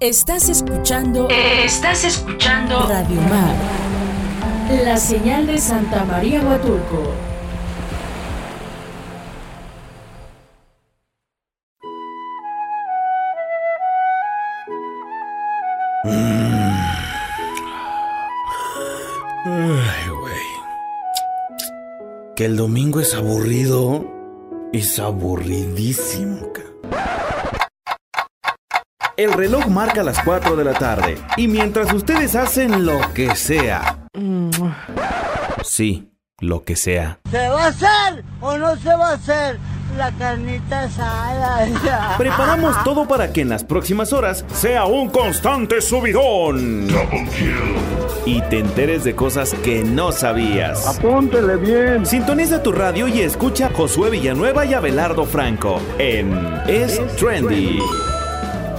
Estás escuchando. Estás escuchando. Radio Mar. La señal de Santa María Huatulco. Ay, güey. Que el domingo es aburrido. Es aburridísimo, ca. El reloj marca las 4 de la tarde. Y mientras ustedes hacen lo que sea. Sí, lo que sea. ¿Se va a hacer o no se va a hacer la carnita asada? Preparamos todo para que en las próximas horas sea un constante subidón. Y te enteres de cosas que no sabías. Apúntele bien. Sintoniza tu radio y escucha a Josué Villanueva y Abelardo Franco en Es Trendy.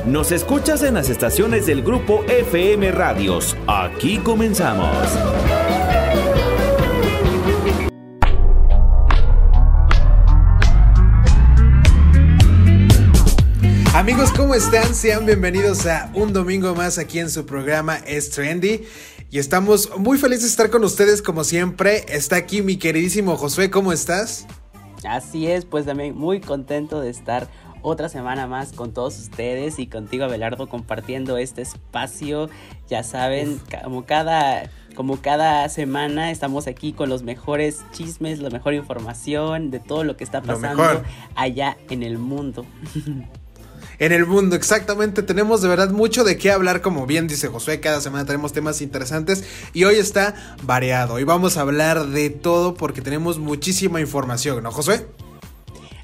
Nos escuchas en las estaciones del grupo FM Radios. Aquí comenzamos. Amigos, ¿cómo están? Sean bienvenidos a un domingo más aquí en su programa Es Trendy. Y estamos muy felices de estar con ustedes como siempre. Está aquí mi queridísimo Josué, ¿cómo estás? Así es, pues también muy contento de estar otra semana más con todos ustedes y contigo Abelardo compartiendo este espacio. Ya saben, como cada como cada semana estamos aquí con los mejores chismes, la mejor información de todo lo que está pasando allá en el mundo. en el mundo, exactamente. Tenemos de verdad mucho de qué hablar, como bien dice Josué. Cada semana tenemos temas interesantes y hoy está variado. Hoy vamos a hablar de todo porque tenemos muchísima información, ¿no, Josué?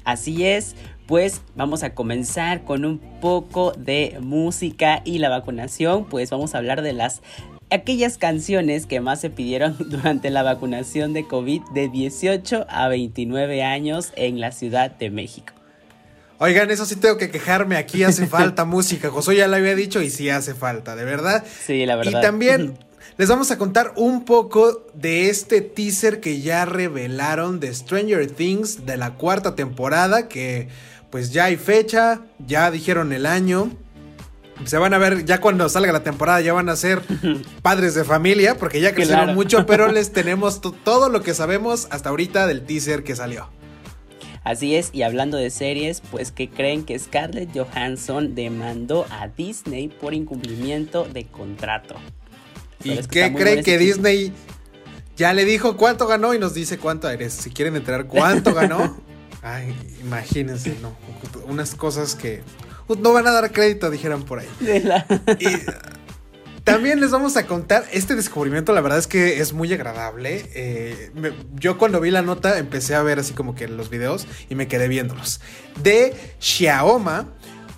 Así es. Pues vamos a comenzar con un poco de música y la vacunación. Pues vamos a hablar de las aquellas canciones que más se pidieron durante la vacunación de COVID de 18 a 29 años en la Ciudad de México. Oigan, eso sí tengo que quejarme, aquí hace falta música. Josué ya lo había dicho y sí hace falta, de verdad. Sí, la verdad. Y también les vamos a contar un poco de este teaser que ya revelaron de Stranger Things de la cuarta temporada, que pues ya hay fecha, ya dijeron el año. Se van a ver, ya cuando salga la temporada, ya van a ser padres de familia, porque ya crecieron claro. mucho, pero les tenemos todo lo que sabemos hasta ahorita del teaser que salió. Así es, y hablando de series, pues que creen que Scarlett Johansson demandó a Disney por incumplimiento de contrato. ¿Y qué creen que Disney ya le dijo cuánto ganó y nos dice cuánto eres? Si quieren enterar cuánto ganó, ay, imagínense, ¿no? Unas cosas que no van a dar crédito, dijeron por ahí. Y también les vamos a contar este descubrimiento, la verdad es que es muy agradable. Eh, me, yo cuando vi la nota empecé a ver así como que los videos y me quedé viéndolos. De Xiaoma,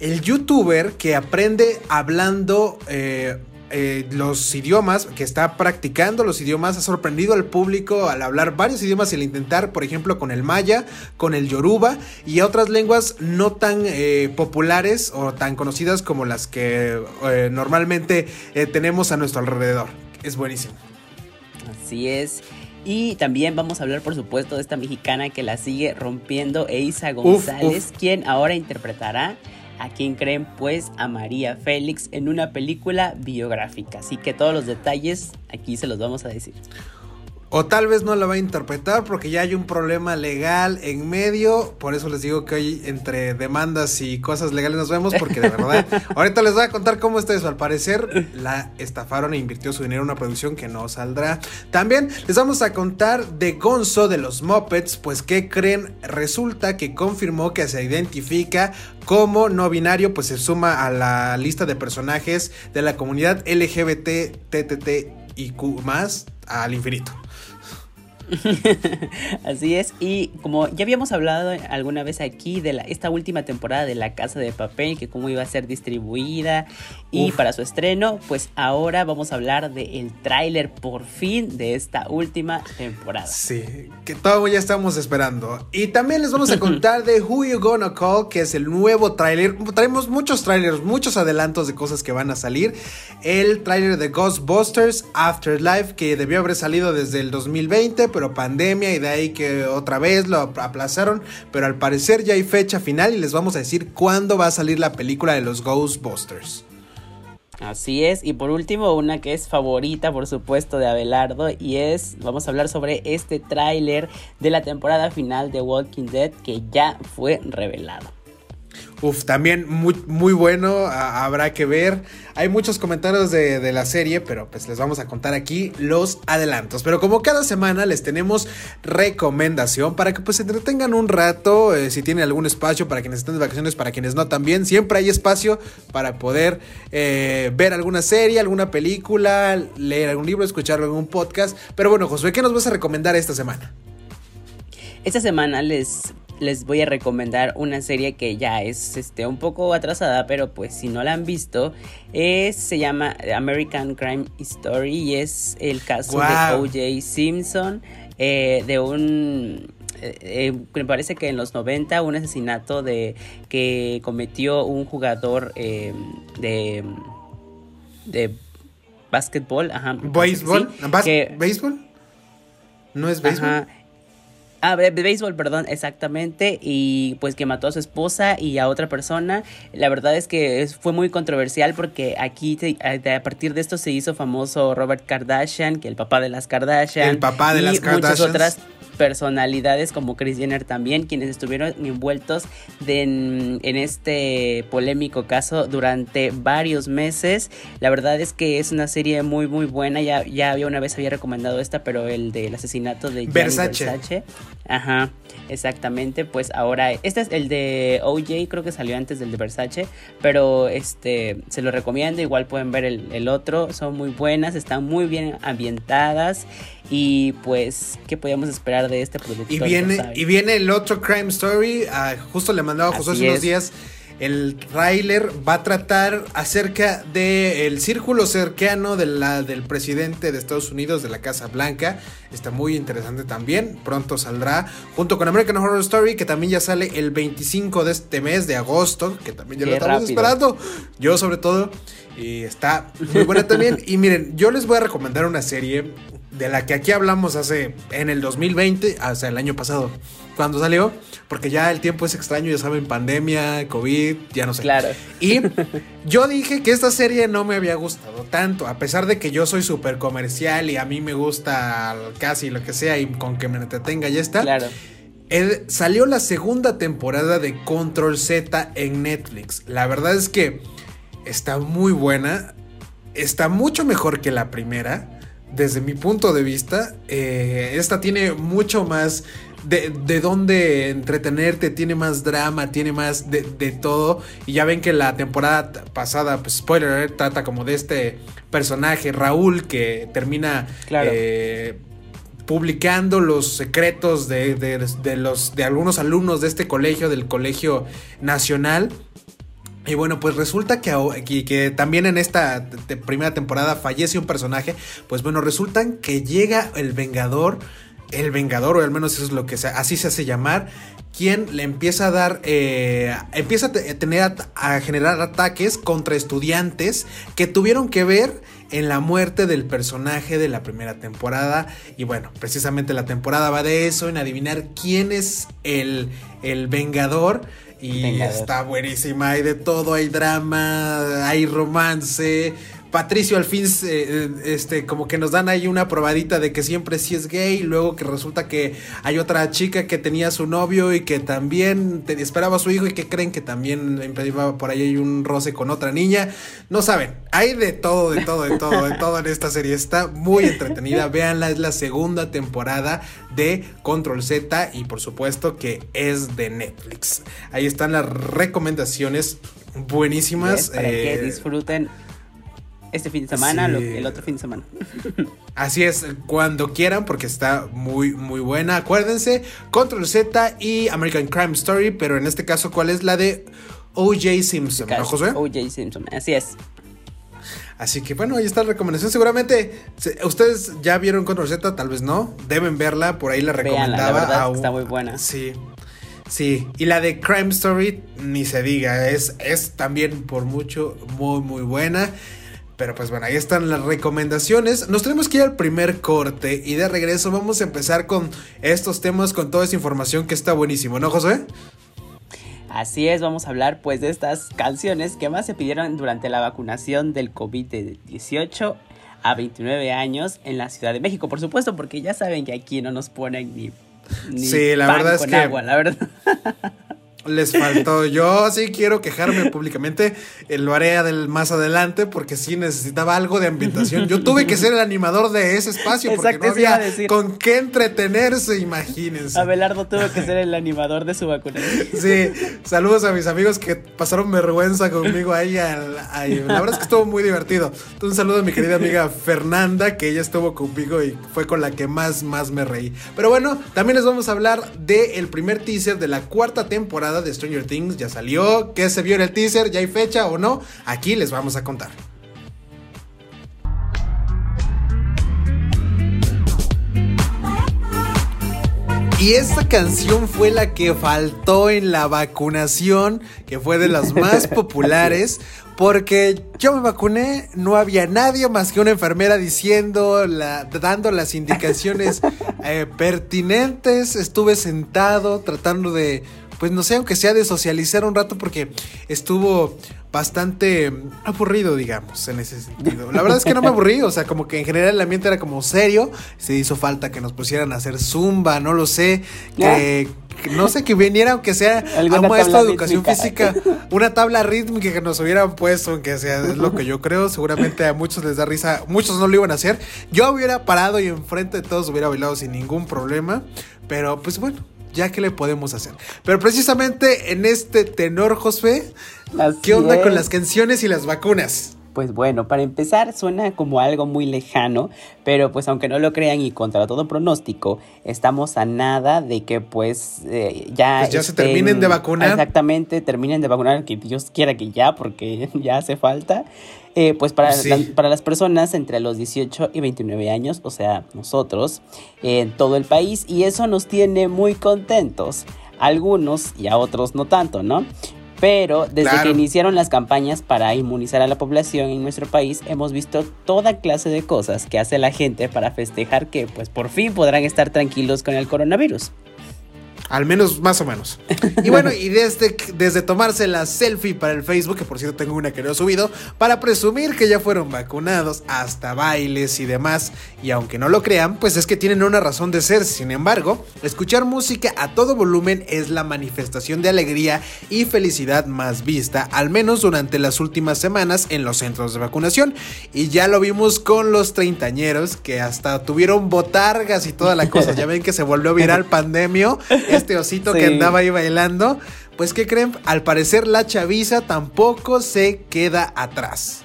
el youtuber que aprende hablando... Eh, eh, los idiomas, que está practicando los idiomas, ha sorprendido al público al hablar varios idiomas y al intentar, por ejemplo, con el maya, con el yoruba y otras lenguas no tan eh, populares o tan conocidas como las que eh, normalmente tenemos a nuestro alrededor. Es buenísimo. Así es. Y también vamos a hablar, por supuesto, de esta mexicana que la sigue rompiendo, Eisa González, uf, uf. quien ahora interpretará a quien creen pues a María Félix en una película biográfica. Así que todos los detalles aquí se los vamos a decir. O tal vez no la va a interpretar porque ya hay un problema legal en medio. Por eso les digo que hoy entre demandas y cosas legales nos vemos porque de verdad... ahorita les voy a contar cómo está eso. Al parecer la estafaron e invirtió su dinero en una producción que no saldrá. También les vamos a contar de Gonzo de los Muppets. Pues ¿qué creen? Resulta que confirmó que se identifica como no binario. Pues se suma a la lista de personajes de la comunidad LGBT, TTT y Q más al infinito. Así es, y como ya habíamos hablado alguna vez aquí de la, esta última temporada de La Casa de Papel, que cómo iba a ser distribuida y Uf. para su estreno, pues ahora vamos a hablar del tráiler por fin de esta última temporada. Sí, que todo ya estamos esperando. Y también les vamos a contar de Who You Gonna Call, que es el nuevo tráiler. Traemos muchos tráilers, muchos adelantos de cosas que van a salir. El tráiler de Ghostbusters Afterlife, que debió haber salido desde el 2020, pero pandemia y de ahí que otra vez lo aplazaron, pero al parecer ya hay fecha final y les vamos a decir cuándo va a salir la película de los Ghostbusters. Así es, y por último una que es favorita por supuesto de Abelardo y es, vamos a hablar sobre este tráiler de la temporada final de Walking Dead que ya fue revelado. Uf, también muy, bueno, habrá que ver. Hay muchos comentarios de, la serie, pero pues les vamos a contar aquí los adelantos. Pero como cada semana les tenemos recomendación para que pues se entretengan un rato, eh, si tienen algún espacio para quienes estén de vacaciones, para quienes no también, siempre hay espacio para poder eh, ver alguna serie, alguna película, leer algún libro, escuchar algún podcast. Pero bueno, Josué, ¿qué nos vas a recomendar esta semana? Esta semana les les voy a recomendar una serie que ya es este, un poco atrasada, pero pues si no la han visto, se llama American Crime Story y es el caso de OJ Simpson, eh, de un... Eh, eh, me parece que en los 90 un asesinato de que cometió un jugador de de básquetbol, ajá. ¿Béisbol? ¿Béisbol? ¿No es béisbol? Ah, de, béisbol, perdón, exactamente. Y pues que mató a su esposa y a otra persona. La verdad es que fue muy controversial porque aquí a partir de esto se hizo famoso Robert Kardashian, que el papá de las Kardashian. El papá de las Kardashian. Muchas otras personalidades como Chris Jenner también, quienes estuvieron envueltos en, este polémico caso durante varios meses. La verdad es que es una serie muy muy buena, ya, ya había una vez había recomendado esta, pero el del asesinato de Versace. Versace. Ajá, exactamente, pues ahora, este es el de OJ, creo que salió antes del de Versace, pero este, se lo recomiendo, igual pueden ver el, el otro, son muy buenas, están muy bien ambientadas y pues, ¿qué podíamos esperar de este producto? Y viene, y viene el otro Crime Story. Ah, justo le mandaba a José hace unos días. El trailer va a tratar acerca del círculo cercano de la, del presidente de Estados Unidos, de la Casa Blanca. Está muy interesante también. Pronto saldrá junto con American Horror Story, que también ya sale el 25 de este mes de agosto, que también ya lo estamos esperando. Yo sobre todo. Y está muy buena también. Y miren, yo les voy a recomendar una serie de la que aquí hablamos hace en el 2020, hasta el año pasado, cuando salió, porque ya el tiempo es extraño, ya saben, pandemia, COVID, ya no sé. Claro. Y yo dije que esta serie no me había gustado tanto, a pesar de que yo soy súper comercial y a mí me gusta casi lo que sea y con que me entretenga ya está. Claro. salió la segunda temporada de Control Z en Netflix. La verdad es que está muy buena, está mucho mejor que la primera desde mi punto de vista, eh, esta tiene mucho más de, de dónde entretenerte, tiene más drama, tiene más de, todo. Y ya ven que la temporada pasada, pues spoiler, trata como de este personaje, Raúl, que termina eh, publicando los secretos de, de, los, de algunos alumnos de este colegio, del Colegio Nacional. Y bueno, pues resulta que, también en esta primera temporada fallece un personaje. Pues bueno, resulta que llega el Vengador, el Vengador, o al menos eso es lo que así se hace llamar, quien le empieza a dar, eh, empieza a tener, a generar ataques contra estudiantes que tuvieron que ver en la muerte del personaje de la primera temporada. Y bueno, precisamente la temporada va de eso, en adivinar quién es el, el Vengador. Y está buenísima, hay de todo, hay drama, hay romance, Patricio al fin eh, este como que nos dan ahí una probadita de que siempre sí es gay, luego que resulta que hay otra chica que tenía su novio y que también esperaba a su hijo y que creen que también por ahí hay un roce con otra niña. No saben, hay de todo, de todo, de todo, de todo en esta serie. Está muy entretenida. Véanla, es la segunda temporada de Control Z y por supuesto que es de Netflix. Ahí están las recomendaciones buenísimas. para que eh, disfruten este fin de semana, el otro fin de semana. Así es, cuando quieran, porque está muy, muy buena. Acuérdense, Control Z y American Crime Story, pero en este caso, ¿cuál es la de OJ Simpson? ¿No, José? OJ Simpson, así es. Así que bueno, ahí está la recomendación. Seguramente ustedes ya vieron Control Z, tal vez no. Deben verla, por ahí la recomendaba. la está muy buena. Sí. Sí, y la de Crime Story, ni se diga, es, es también por mucho muy, muy buena. Pero pues bueno, ahí están las recomendaciones. Nos tenemos que ir al primer corte y de regreso vamos a empezar con estos temas, con toda esa información que está buenísimo, ¿no, José? Así es, vamos a hablar pues de estas canciones que más se pidieron durante la vacunación del COVID de 18 a 29 años en la Ciudad de México, por supuesto, porque ya saben que aquí no nos ponen ni, ni sí, la verdad es con que agua, la verdad. Les faltó. Yo sí quiero quejarme públicamente. Eh, lo haré más adelante porque sí necesitaba algo de ambientación. Yo tuve que ser el animador de ese espacio porque no había con qué entretenerse, imagínense. Abelardo tuvo que ser el animador de su vacuna. Sí, saludos a mis amigos que pasaron vergüenza conmigo ahí. ahí. La verdad es que estuvo muy divertido. Un saludo a mi querida amiga Fernanda, que ella estuvo conmigo y fue con la que más, más me reí. Pero bueno, también les vamos a hablar del primer teaser de la cuarta temporada de Stranger Things ya salió, ¿qué se vio en el teaser? ¿Ya hay fecha o no? Aquí les vamos a contar. Y esta canción fue la que faltó en la vacunación, que fue de las más populares, porque yo me vacuné, no había nadie más que una enfermera diciendo, dando las indicaciones eh, pertinentes, estuve sentado tratando de pues no sé, aunque sea de socializar un rato porque estuvo bastante aburrido, digamos, en ese sentido. La verdad es que no me aburrí, o sea, como que en general el ambiente era como serio, se hizo falta que nos pusieran a hacer zumba, no lo sé, que... no sé, que viniera aunque sea a un maestro de educación física, una tabla rítmica que nos hubieran puesto, aunque sea, es lo que yo creo, seguramente a muchos les da risa, muchos no lo iban a hacer, yo hubiera parado y enfrente de todos hubiera bailado sin ningún problema, pero pues bueno, ya que le podemos hacer. Pero precisamente en este tenor, José, ¿qué onda con las canciones y las vacunas? Pues bueno, para empezar suena como algo muy lejano, pero pues aunque no lo crean y contra todo pronóstico, estamos a nada de que pues eh, ya... Pues ya se terminen de vacunar. Exactamente, terminen de vacunar, que Dios quiera que ya, porque ya hace falta. Eh, pues para, para las personas entre los 18 y 29 años, o sea, nosotros, en todo el país, y eso nos tiene muy contentos. Algunos y a otros no tanto, ¿no? Pero desde que iniciaron las campañas para inmunizar a la población en nuestro país, hemos visto toda clase de cosas que hace la gente para festejar que pues por fin podrán estar tranquilos con el coronavirus. Al menos, más o menos. Y bueno, y desde, desde tomarse la selfie para el Facebook, que por cierto tengo una que no he subido, para presumir que ya fueron vacunados, hasta bailes y demás. Y aunque no lo crean, pues es que tienen una razón de ser. Sin embargo, escuchar música a todo volumen es la manifestación de alegría y felicidad más vista, al menos durante las últimas semanas en los centros de vacunación. Y ya lo vimos con los treintañeros, que hasta tuvieron botargas y toda la cosa. Ya ven que se volvió viral pandemia este osito que andaba ahí bailando. Pues, ¿qué creen? Al parecer la chaviza tampoco se queda atrás.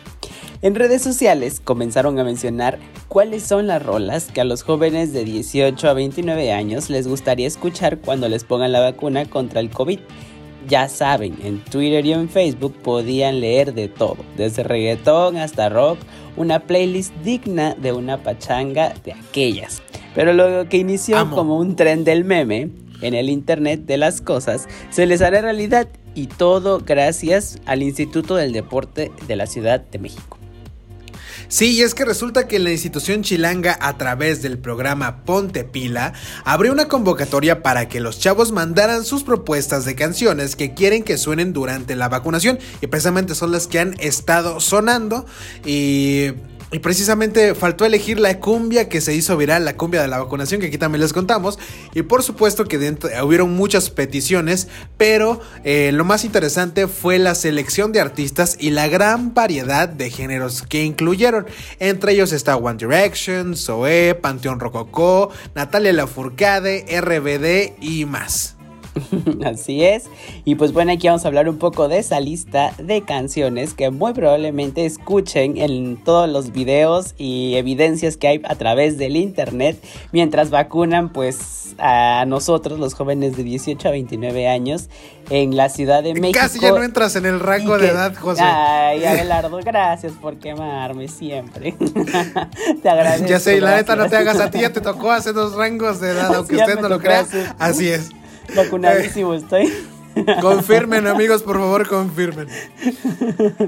En redes sociales comenzaron a mencionar cuáles son las rolas que a los jóvenes de 18 a 29 años les gustaría escuchar cuando les pongan la vacuna contra el COVID. Ya saben, en Twitter y en Facebook podían leer de todo, desde reggaetón hasta rock, una playlist digna de una pachanga de aquellas. Pero lo que inició como un tren del meme en el Internet de las Cosas se les hará realidad y todo gracias al Instituto del Deporte de la Ciudad de México. Sí, y es que resulta que la institución chilanga a través del programa Ponte Pila abrió una convocatoria para que los chavos mandaran sus propuestas de canciones que quieren que suenen durante la vacunación y precisamente son las que han estado sonando y y precisamente faltó elegir la cumbia que se hizo viral, la cumbia de la vacunación, que aquí también les contamos. Y por supuesto que hubieron muchas peticiones, pero eh, lo más interesante fue la selección de artistas y la gran variedad de géneros que incluyeron. Entre ellos está One Direction, Zoe, Panteón Rococó, Natalia Lafourcade, RBD y más. Así es. Y pues bueno, aquí vamos a hablar un poco de esa lista de canciones que muy probablemente escuchen en todos los videos y evidencias que hay a través del internet mientras vacunan pues a nosotros los jóvenes de 18 a 29 años en la Ciudad de México. Casi ya no entras en el rango de edad, José. Ay, Abelardo, gracias por quemarme siempre. te agradezco. Ya sé, la neta no te hagas a ti, ya te tocó hacer dos rangos de edad, aunque usted no lo crea. Así es. Vacunadísimo estoy. Confirmen, amigos, por favor, confirmen.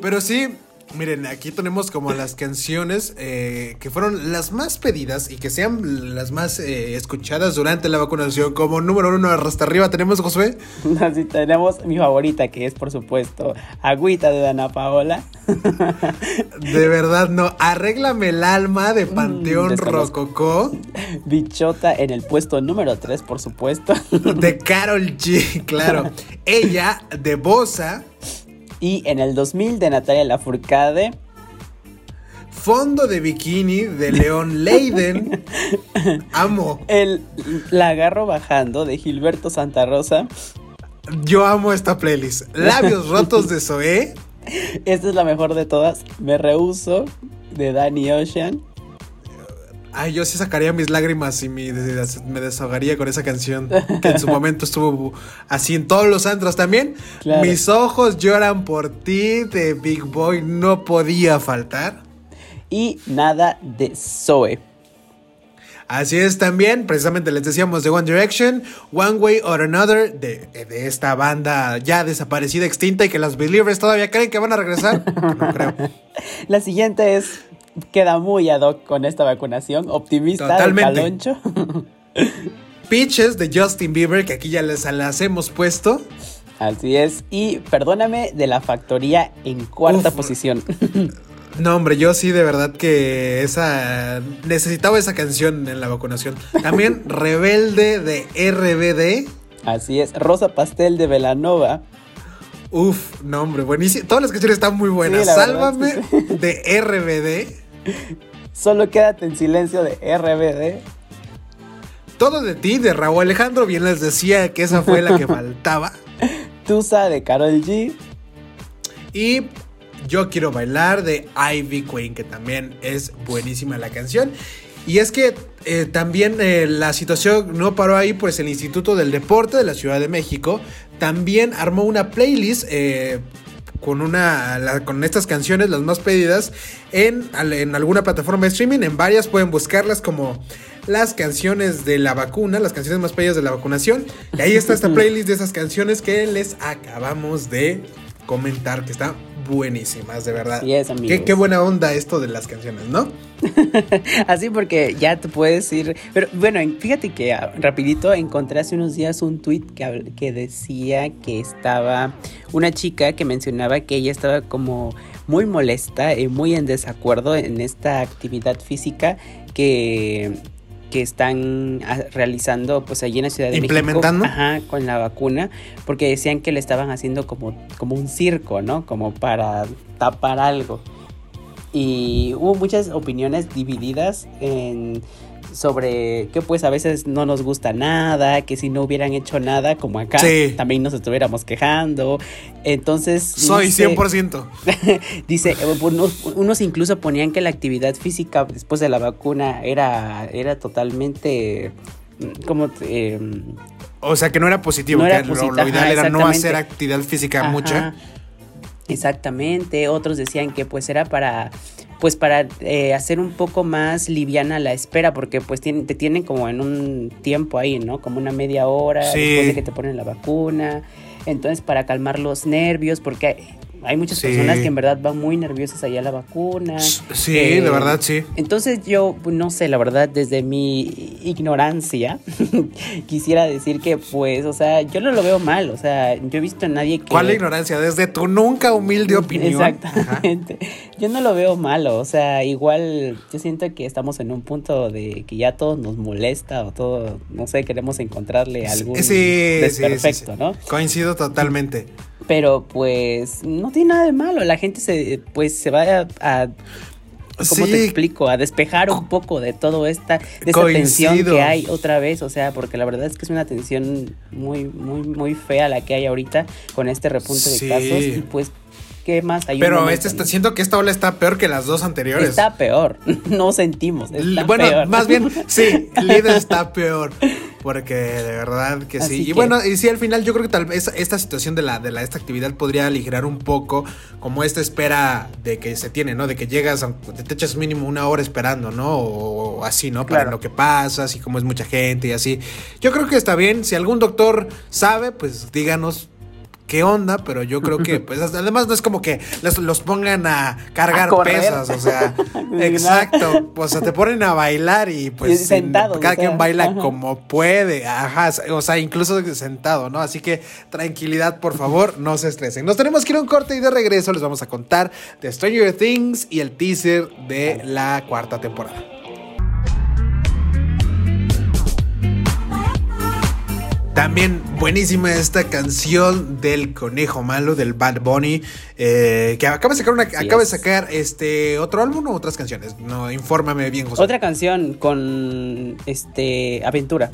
Pero sí, Miren, aquí tenemos como las canciones eh, que fueron las más pedidas y que sean las más eh, escuchadas durante la vacunación. Como número uno, hasta arriba tenemos Josué. Así tenemos mi favorita, que es por supuesto Agüita de Dana Paola. De verdad, no. Arréglame el alma de mm, Panteón Rococó. Bichota en el puesto número 3, por supuesto. De Carol G, claro. Ella, de Bosa. Y en el 2000 de Natalia Lafourcade. Fondo de bikini de León Leiden. Amo. El La agarro bajando de Gilberto Santa Rosa. Yo amo esta playlist. Labios rotos de Zoé. Esta es la mejor de todas. Me rehuso de Danny Ocean. Ay, yo sí sacaría mis lágrimas y me, desahogaría con esa canción que en su momento estuvo así en todos los antros también. Mis ojos lloran por ti de Big Boy no podía faltar. Y nada de Zoe. Así es también, precisamente les decíamos de One Direction, One Way or Another, de, de, esta banda ya desaparecida, extinta y que las Believers todavía creen que van a regresar. no creo. La siguiente es queda muy ad hoc con esta vacunación. Optimista Totalmente. de Caloncho. Peaches de Justin Bieber, que aquí ya les las hemos puesto. Así es. Y perdóname de la factoría en cuarta posición. No, hombre, yo sí de verdad que esa necesitaba esa canción en la vacunación. También Rebelde de RBD. Así es, Rosa Pastel de Velanova. Uf, no, hombre, buenísimo. Todas las canciones están muy buenas. Sálvame de RBD. Solo quédate en silencio de RBD. Todo de ti, de Raúl Alejandro, bien les decía que esa fue la que faltaba. Tusa de Carol G. Y Yo quiero bailar de Ivy Queen, que también es buenísima la canción. Y es que eh, también eh, la situación no paró ahí, pues el Instituto del Deporte de la Ciudad de México también armó una playlist eh, con, una, con estas canciones, las más pedidas, en, en alguna plataforma de streaming. En varias pueden buscarlas como las canciones de la vacuna, las canciones más pedidas de la vacunación. Y ahí está esta playlist de esas canciones que les acabamos de comentar, que está buenísimas, de verdad. qué, qué, buena onda esto de las canciones, ¿no? Así porque ya te puedes ir. Pero bueno, fíjate que ah, rapidito encontré hace unos días un tweet que, que decía que estaba una chica que mencionaba que ella estaba como muy molesta y muy en desacuerdo en esta actividad física que que están ah, realizando pues allí en la Ciudad de ¿Implementando? México. Ajá, con la vacuna, porque decían que le estaban haciendo como, como un circo, ¿no? Como para tapar algo. Y hubo muchas opiniones divididas en sobre que pues a veces no nos gusta nada, que si no hubieran hecho nada como acá, también nos estuviéramos quejando. Entonces... Soy 100%. dice, unos, incluso ponían que la actividad física después de la vacuna era, era totalmente... Como... Em, o sea, que no era positivo, que lo, ideal era no hacer actividad física mucha. Exactamente, otros decían que pues era para pues para eh, hacer un poco más liviana la espera, porque pues te tienen como en un tiempo ahí, ¿no? Como una media hora después de que te ponen la vacuna. Entonces, para calmar los nervios, porque hay muchas personas que en verdad van muy nerviosas allá a la vacuna. Sí, de eh, verdad, sí. Entonces yo, no sé, la verdad, desde mi ignorancia, quisiera decir que, pues, o sea, yo no lo veo mal. O sea, yo he visto a nadie que... ¿Cuál ignorancia? Desde tu nunca humilde opinión. Exactamente. Yo no lo veo malo. O sea, igual yo siento que estamos en un punto de que ya todo nos molesta o todo, no sé, queremos encontrarle algún sí, desperfecto, ¿no? Coincido totalmente. Pero pues no tiene nada de malo. La gente se pues se va a, ¿Cómo te explico? A despejar un poco de todo esta, de esta tensión que hay otra vez, o sea, porque la verdad es que es una tensión muy, muy, muy fea la que hay ahorita con este repunte de casos y pues ¿qué más hay? Pero este está, siento que esta ola está peor que las dos anteriores. Está peor, no sentimos. bueno, más bien, sí, líder está peor. Porque de verdad que sí. y bueno, y sí, al final yo creo que tal vez esta situación de la, de la, esta actividad podría aligerar un poco como esta espera de que se tiene, ¿no? De que llegas, te echas mínimo una hora esperando, ¿no? O, así, ¿no? Para lo que pasa, así como es mucha gente y así. Yo creo que está bien. Si algún doctor sabe, pues díganos qué onda, pero yo creo que, pues, además no es como que los pongan a cargar pesas, o sea, exacto, o sea, te ponen a bailar y pues sentado, cada quien baila como puede, ajá, o sea, incluso sentado, ¿no? Así que tranquilidad, por favor, no se estresen. Nos tenemos que ir a un corte y de regreso les vamos a contar de Stranger Things y el teaser de la cuarta temporada. También buenísima esta canción del conejo malo del Bad Bunny. Eh, que acaba de sacar una, acaba de sacar este otro álbum o otras canciones. No, infórmame bien, José. Otra canción con este Aventura.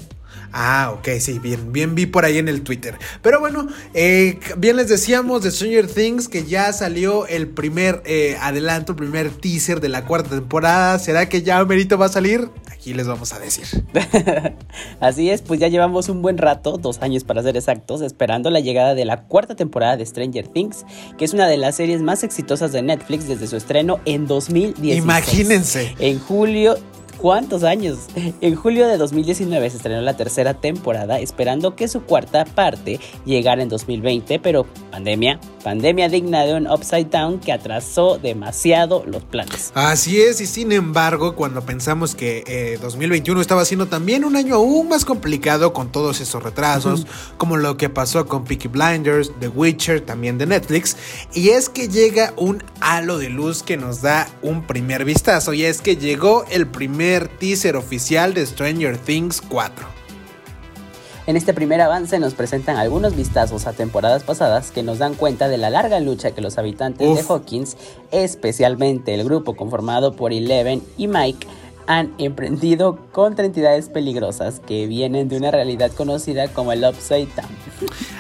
Ah, ok, sí, bien, bien vi por ahí en el Twitter. Pero bueno, eh, bien les decíamos de Stranger Things que ya salió el primer eh, adelanto, el primer teaser de la cuarta temporada. ¿Será que ya Merito va a salir? Aquí les vamos a decir. Así es, pues ya llevamos un buen rato, dos años para ser exactos, esperando la llegada de la cuarta temporada de Stranger Things, que es una de las series más exitosas de Netflix desde su estreno en 2016. Imagínense. En julio ¿Cuántos años? En julio de 2019 se estrenó la tercera temporada, esperando que su cuarta parte llegara en 2020, pero pandemia, pandemia digna de un upside down que atrasó demasiado los planes. Así es, y sin embargo, cuando pensamos que 2021 eh, estaba siendo también un año aún más complicado con todos esos retrasos, como lo que pasó con Peaky Blinders, The Witcher, también de Netflix, y es que llega un halo de luz que nos da un primer vistazo, y es que llegó el primer teaser oficial de Stranger Things 4. En este primer avance nos presentan algunos vistazos a temporadas pasadas que nos dan cuenta de la larga lucha que los habitantes de Hawkins, especialmente el grupo conformado por Eleven y Mike, han emprendido contra entidades peligrosas que vienen de una realidad conocida como el Upside Down.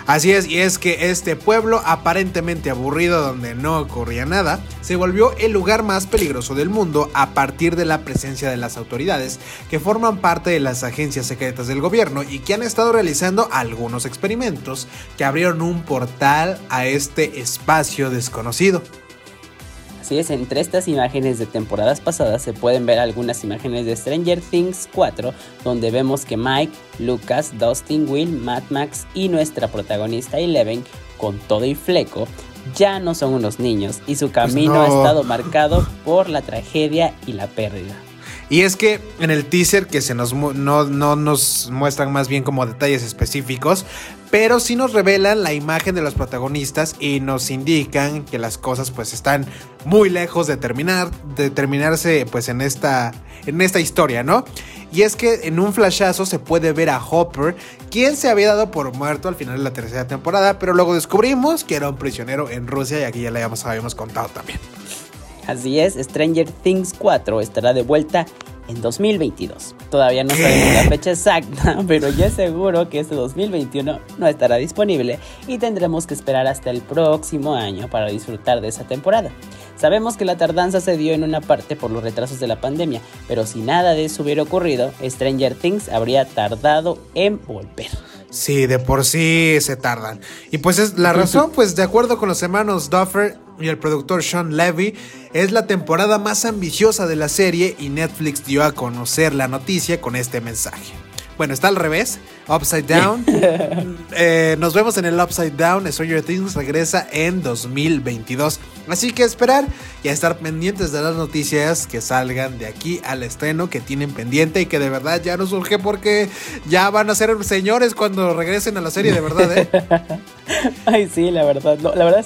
Así es, y es que este pueblo aparentemente aburrido donde no ocurría nada, se volvió el lugar más peligroso del mundo a partir de la presencia de las autoridades que forman parte de las agencias secretas del gobierno y que han estado realizando algunos experimentos que abrieron un portal a este espacio desconocido es, entre estas imágenes de temporadas pasadas se pueden ver algunas imágenes de Stranger Things 4, donde vemos que Mike, Lucas, Dustin, Will, Matt Max y nuestra protagonista Eleven, con todo y fleco, ya no son unos niños y su pues camino ha estado marcado por la tragedia y la pérdida. Y es que en el teaser que se nos no, no, nos muestran más bien como detalles específicos, pero sí nos revelan la imagen de los protagonistas y nos indican que las cosas pues están muy lejos de terminar, de terminarse pues en esta, en esta historia, ¿no? Y es que en un flashazo se puede ver a Hopper, quien se había dado por muerto al final de la tercera temporada, pero luego descubrimos que era un prisionero en Rusia y aquí ya le habíamos contado también. Así es, Stranger Things 4 estará de vuelta en 2022. Todavía no sabemos la fecha exacta, pero ya es seguro que este 2021 no estará disponible y tendremos que esperar hasta el próximo año para disfrutar de esa temporada. Sabemos que la tardanza se dio en una parte por los retrasos de la pandemia, pero si nada de eso hubiera ocurrido, Stranger Things habría tardado en volver. Sí, de por sí se tardan. Y pues es la razón, pues de acuerdo con los hermanos Duffer y el productor Sean Levy, es la temporada más ambiciosa de la serie y Netflix dio a conocer la noticia con este mensaje. Bueno, está al revés. Upside Down. Eh, nos vemos en el Upside Down. Stranger Things regresa en 2022. Así que esperar y a estar pendientes de las noticias que salgan de aquí al estreno que tienen pendiente y que de verdad ya nos surge porque ya van a ser señores cuando regresen a la serie, de verdad, ¿eh? Ay, sí, la verdad. la verdad,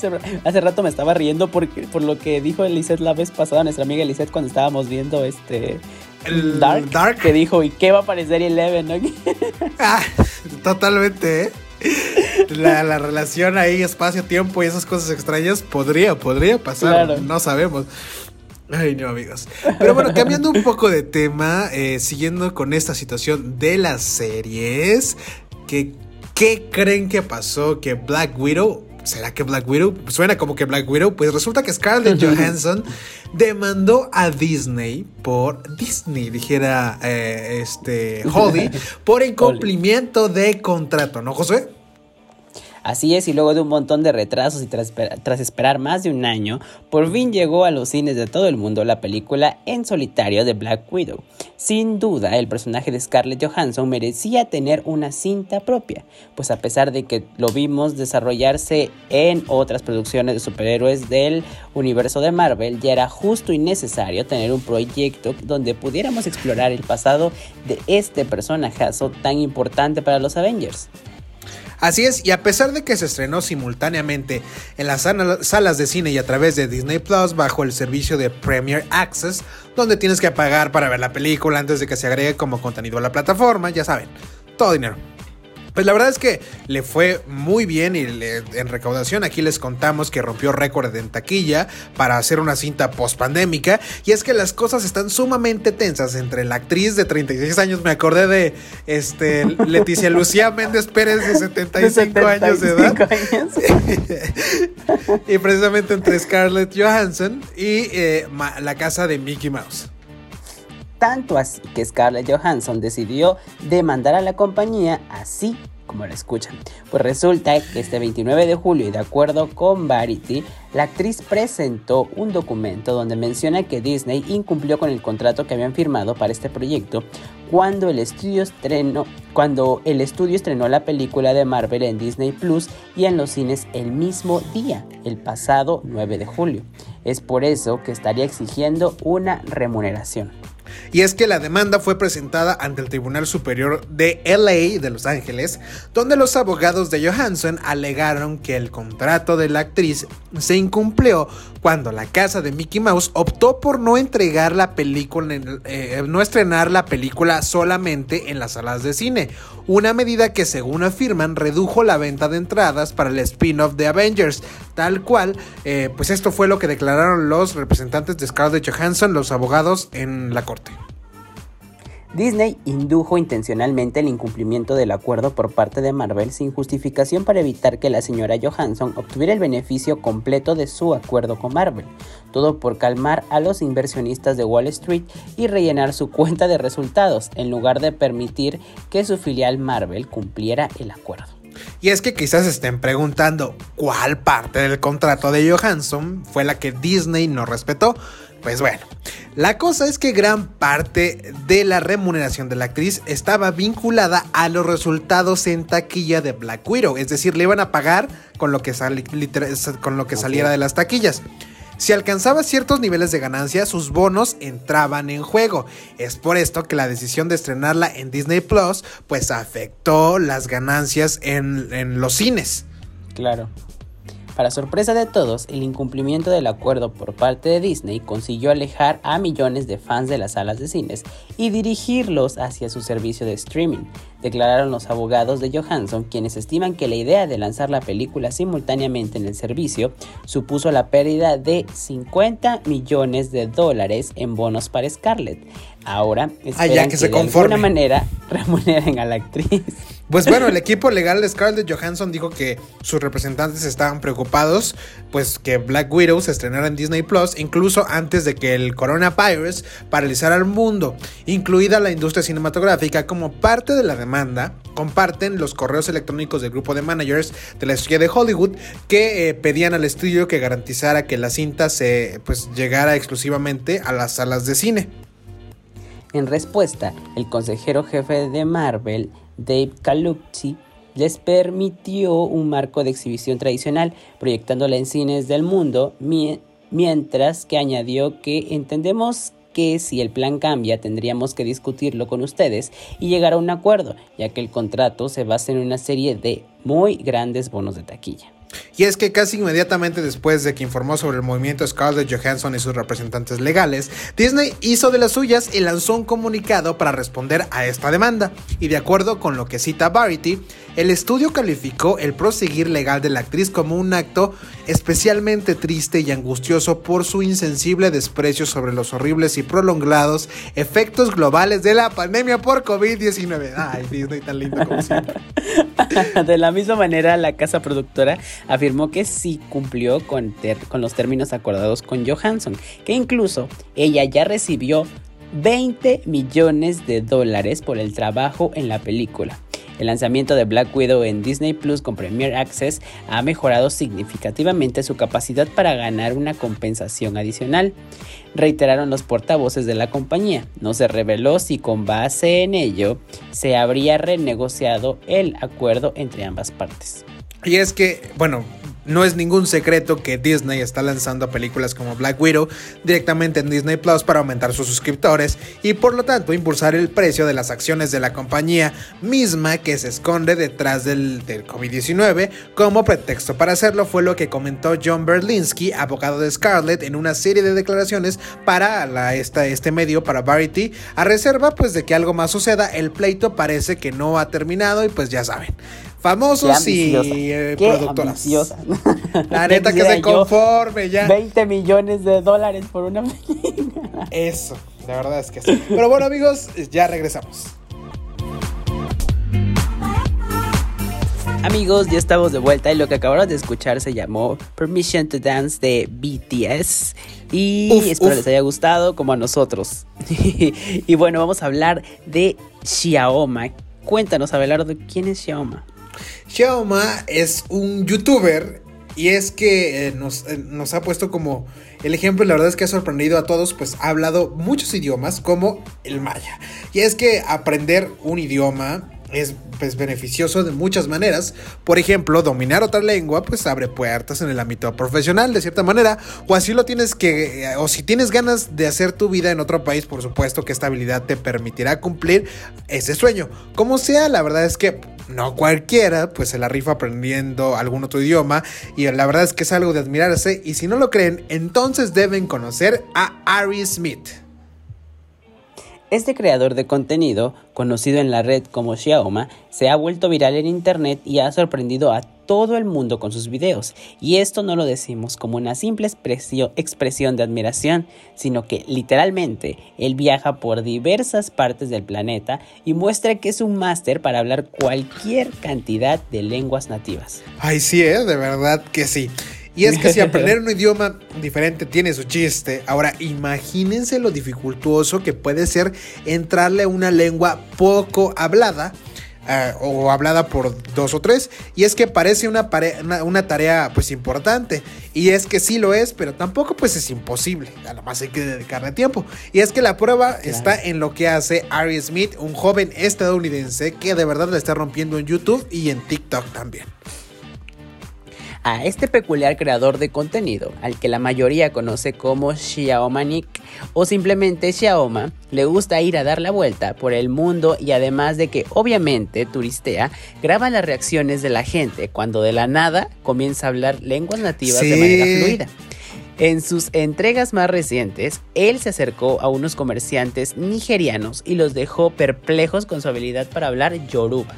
hace, rato me estaba riendo por, por lo que dijo Elisette la vez pasada, nuestra amiga Elisette, cuando estábamos viendo este el Dark, que dijo, ¿y qué va a aparecer Eleven? ah, totalmente, ¿eh? La, relación ahí, espacio-tiempo y esas cosas extrañas podría, podría pasar, no sabemos. Ay, no, amigos. Pero bueno, cambiando un poco de tema, eh, siguiendo con esta situación de las series, ¿qué, ¿qué creen que pasó? Que Black Widow ¿será que Black Widow? Suena como que Black Widow. Pues resulta que Scarlett Johansson demandó a Disney por Disney, dijera eh, este Holly, por incumplimiento de contrato, ¿no, José? Así es, y luego de un montón de retrasos y tras, esperar más de un año, por fin llegó a los cines de todo el mundo la película En solitario de Black Widow. Sin duda, el personaje de Scarlett Johansson merecía tener una cinta propia, pues a pesar de que lo vimos desarrollarse en otras producciones de superhéroes del universo de Marvel, ya era justo y necesario tener un proyecto donde pudiéramos explorar el pasado de este personajazo tan importante para los Avengers. Así es, y a pesar de que se estrenó simultáneamente en las salas de cine y a través de Disney Plus bajo el servicio de Premier Access, donde tienes que pagar para ver la película antes de que se agregue como contenido a la plataforma, ya saben, todo dinero. Pues la verdad es que le fue muy bien y en recaudación aquí les contamos que rompió récord en taquilla para hacer una cinta post pandémica y es que las cosas están sumamente tensas entre la actriz de 36 años, me acordé de este Leticia Lucía Méndez Pérez de 75, años de edad. y precisamente entre Scarlett Johansson y eh, la casa de Mickey Mouse. Tanto así que Scarlett Johansson decidió demandar a la compañía así como la escuchan. Pues resulta que este 29 de julio y de acuerdo con Variety, la actriz presentó un documento donde menciona que Disney incumplió con el contrato que habían firmado para este proyecto cuando el estudio estrenó, cuando el estudio estrenó la película de Marvel en Disney Plus y en los cines el mismo día, el pasado 9 de julio. Es por eso que estaría exigiendo una remuneración. Y es que la demanda fue presentada ante el Tribunal Superior de LA de Los Ángeles, donde los abogados de Johansson alegaron que el contrato de la actriz se incumplió cuando la casa de Mickey Mouse optó por no entregar la película, eh, no estrenar la película solamente en las salas de cine, una medida que según afirman redujo la venta de entradas para el spin-off de Avengers, tal cual, eh, pues esto fue lo que declararon los representantes de Scarlett Johansson, los abogados en la corte. Disney indujo intencionalmente el incumplimiento del acuerdo por parte de Marvel sin justificación para evitar que la señora Johansson obtuviera el beneficio completo de su acuerdo con Marvel, todo por calmar a los inversionistas de Wall Street y rellenar su cuenta de resultados, en lugar de permitir que su filial Marvel cumpliera el acuerdo. Y es que quizás estén preguntando cuál parte del contrato de Johansson fue la que Disney no respetó. Pues bueno, la cosa es que gran parte de la remuneración de la actriz estaba vinculada a los resultados en taquilla de Black Widow, es decir, le iban a pagar con lo que, con lo que saliera de las taquillas. Si alcanzaba ciertos niveles de ganancia, sus bonos entraban en juego. Es por esto que la decisión de estrenarla en Disney Plus pues afectó las ganancias en, en los cines. Claro. Para sorpresa de todos, el incumplimiento del acuerdo por parte de Disney consiguió alejar a millones de fans de las salas de cines y dirigirlos hacia su servicio de streaming, declararon los abogados de Johansson, quienes estiman que la idea de lanzar la película simultáneamente en el servicio supuso la pérdida de 50 millones de dólares en bonos para Scarlett. Ahora ah, esperan que, de alguna manera remuneren a la actriz. Pues bueno, el equipo legal de Scarlett Johansson dijo que sus representantes estaban preocupados, pues que Black Widow se estrenara en Disney Plus, incluso antes de que el coronavirus paralizara el mundo, incluida la industria cinematográfica, como parte de la demanda. Comparten los correos electrónicos del grupo de managers de la estrella de Hollywood que eh, pedían al estudio que garantizara que la cinta se pues llegara exclusivamente a las salas de cine. En respuesta, el consejero jefe de Marvel Dave Calucci les permitió un marco de exhibición tradicional, proyectándola en cines del mundo, mientras que añadió que entendemos que si el plan cambia tendríamos que discutirlo con ustedes y llegar a un acuerdo, ya que el contrato se basa en una serie de muy grandes bonos de taquilla. Y es que casi inmediatamente después de que informó sobre el movimiento Scarlett Johansson y sus representantes legales, Disney hizo de las suyas y lanzó un comunicado para responder a esta demanda. Y de acuerdo con lo que cita Variety, el estudio calificó el proseguir legal de la actriz como un acto especialmente triste y angustioso por su insensible desprecio sobre los horribles y prolongados efectos globales de la pandemia por COVID-19. Ay, Disney tan lindo como siempre. De la misma manera, la casa productora afirmó que sí cumplió con, con los términos acordados con Johansson, que incluso ella ya recibió 20 millones de dólares por el trabajo en la película. El lanzamiento de Black Widow en Disney Plus con Premier Access ha mejorado significativamente su capacidad para ganar una compensación adicional, reiteraron los portavoces de la compañía. No se reveló si con base en ello se habría renegociado el acuerdo entre ambas partes. Y es que, bueno, no es ningún secreto que Disney está lanzando películas como Black Widow directamente en Disney Plus para aumentar sus suscriptores y por lo tanto impulsar el precio de las acciones de la compañía misma que se esconde detrás del, COVID-19. Como pretexto para hacerlo fue lo que comentó John Berlinski, abogado de Scarlett, en una serie de declaraciones para este medio, para Variety, a reserva pues de que algo más suceda, el pleito parece que no ha terminado y pues ya saben famosos y eh, productoras. La neta que se conforme ya. 20 millones de dólares por una película. Eso, la verdad es que sí. Pero bueno, amigos, ya regresamos. Amigos, ya estamos de vuelta y lo que acabaron de escuchar se llamó Permission to Dance de BTS. Y espero les haya gustado como a nosotros. y bueno, vamos a hablar de Xiaoma. Cuéntanos, Abelardo, ¿quién es Xiaoma? Xiaoma es un youtuber y es que eh, nos, eh, nos, ha puesto como el ejemplo y la verdad es que ha sorprendido a todos, pues ha hablado muchos idiomas como el maya. Y es que aprender un idioma es pues, beneficioso de muchas maneras. Por ejemplo, dominar otra lengua pues abre puertas en el ámbito profesional de cierta manera. O así lo tienes que, eh, o si tienes ganas de hacer tu vida en otro país, por supuesto que esta habilidad te permitirá cumplir ese sueño. Como sea, la verdad es que no cualquiera pues se la rifa aprendiendo algún otro idioma y la verdad es que es algo de admirarse y si no lo creen, entonces deben conocer a Ari Smith. Este creador de contenido, conocido en la red como Xiaoma, se ha vuelto viral en internet y ha sorprendido a todo el mundo con sus videos. Y esto no lo decimos como una simple expresión de admiración, sino que literalmente él viaja por diversas partes del planeta y muestra que es un máster para hablar cualquier cantidad de lenguas nativas. Ay, sí, ¿eh? de verdad que sí. Y es que si aprender un idioma diferente tiene su chiste, ahora imagínense lo dificultuoso que puede ser entrarle a una lengua poco hablada. Eh, o hablada por dos o tres y es que parece una, una, tarea pues importante. Y es que sí lo es pero tampoco pues es imposible además hay que dedicarle tiempo. Y es que la prueba está en lo que hace Ari Smith un joven estadounidense que de verdad la está rompiendo en YouTube y en TikTok también a este peculiar creador de contenido, al que la mayoría conoce como Xiaomanik o simplemente Xiaoma, le gusta ir a dar la vuelta por el mundo y además de que obviamente turistea, graba las reacciones de la gente cuando de la nada comienza a hablar lenguas nativas de manera fluida. En sus entregas más recientes, él se acercó a unos comerciantes nigerianos y los dejó perplejos con su habilidad para hablar yoruba.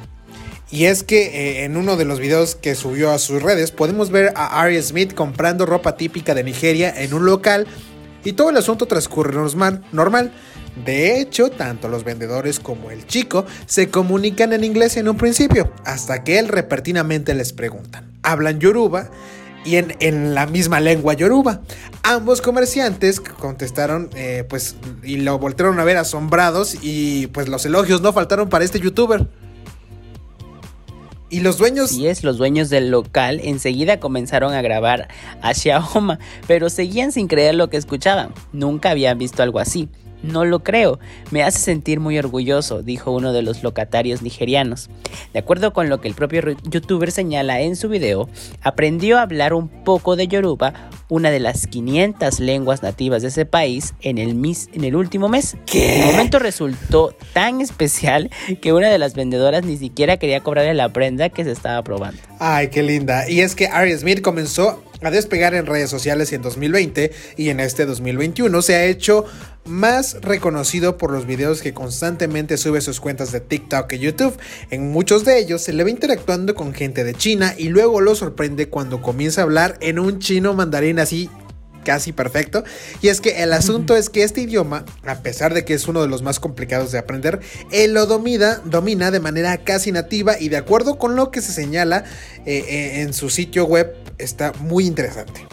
Y es que eh, en uno de los videos que subió a sus redes podemos ver a Ari Smith comprando ropa típica de Nigeria en un local y todo el asunto transcurre normal. De hecho, tanto los vendedores como el chico se comunican en inglés en un principio, hasta que él repentinamente les preguntan, ¿hablan yoruba? y en, la misma lengua yoruba. Ambos comerciantes contestaron, eh, pues, y lo voltearon a ver asombrados y pues los elogios no faltaron para este youtuber. Y los dueños. Sí, es, los dueños del local enseguida comenzaron a grabar a Xiaoma, pero seguían sin creer lo que escuchaban. Nunca habían visto algo así. No lo creo, me hace sentir muy orgulloso, dijo uno de los locatarios nigerianos. De acuerdo con lo que el propio youtuber señala en su video, aprendió a hablar un poco de Yoruba, una de las 500 lenguas nativas de ese país, en el, en el último mes. El momento resultó tan especial que una de las vendedoras ni siquiera quería cobrarle la prenda que se estaba probando. Ay, qué linda. Y es que Ari Smith comenzó a despegar en redes sociales en 2020 y en este 2021 se ha hecho más reconocido por los videos que constantemente sube sus cuentas de TikTok y YouTube. En muchos de ellos se le ve interactuando con gente de China y luego lo sorprende cuando comienza a hablar en un chino mandarín así casi perfecto. Y es que el asunto es que este idioma, a pesar de que es uno de los más complicados de aprender, él lo domina, domina de manera casi nativa y de acuerdo con lo que se señala eh, eh, en su sitio web, está muy interesante.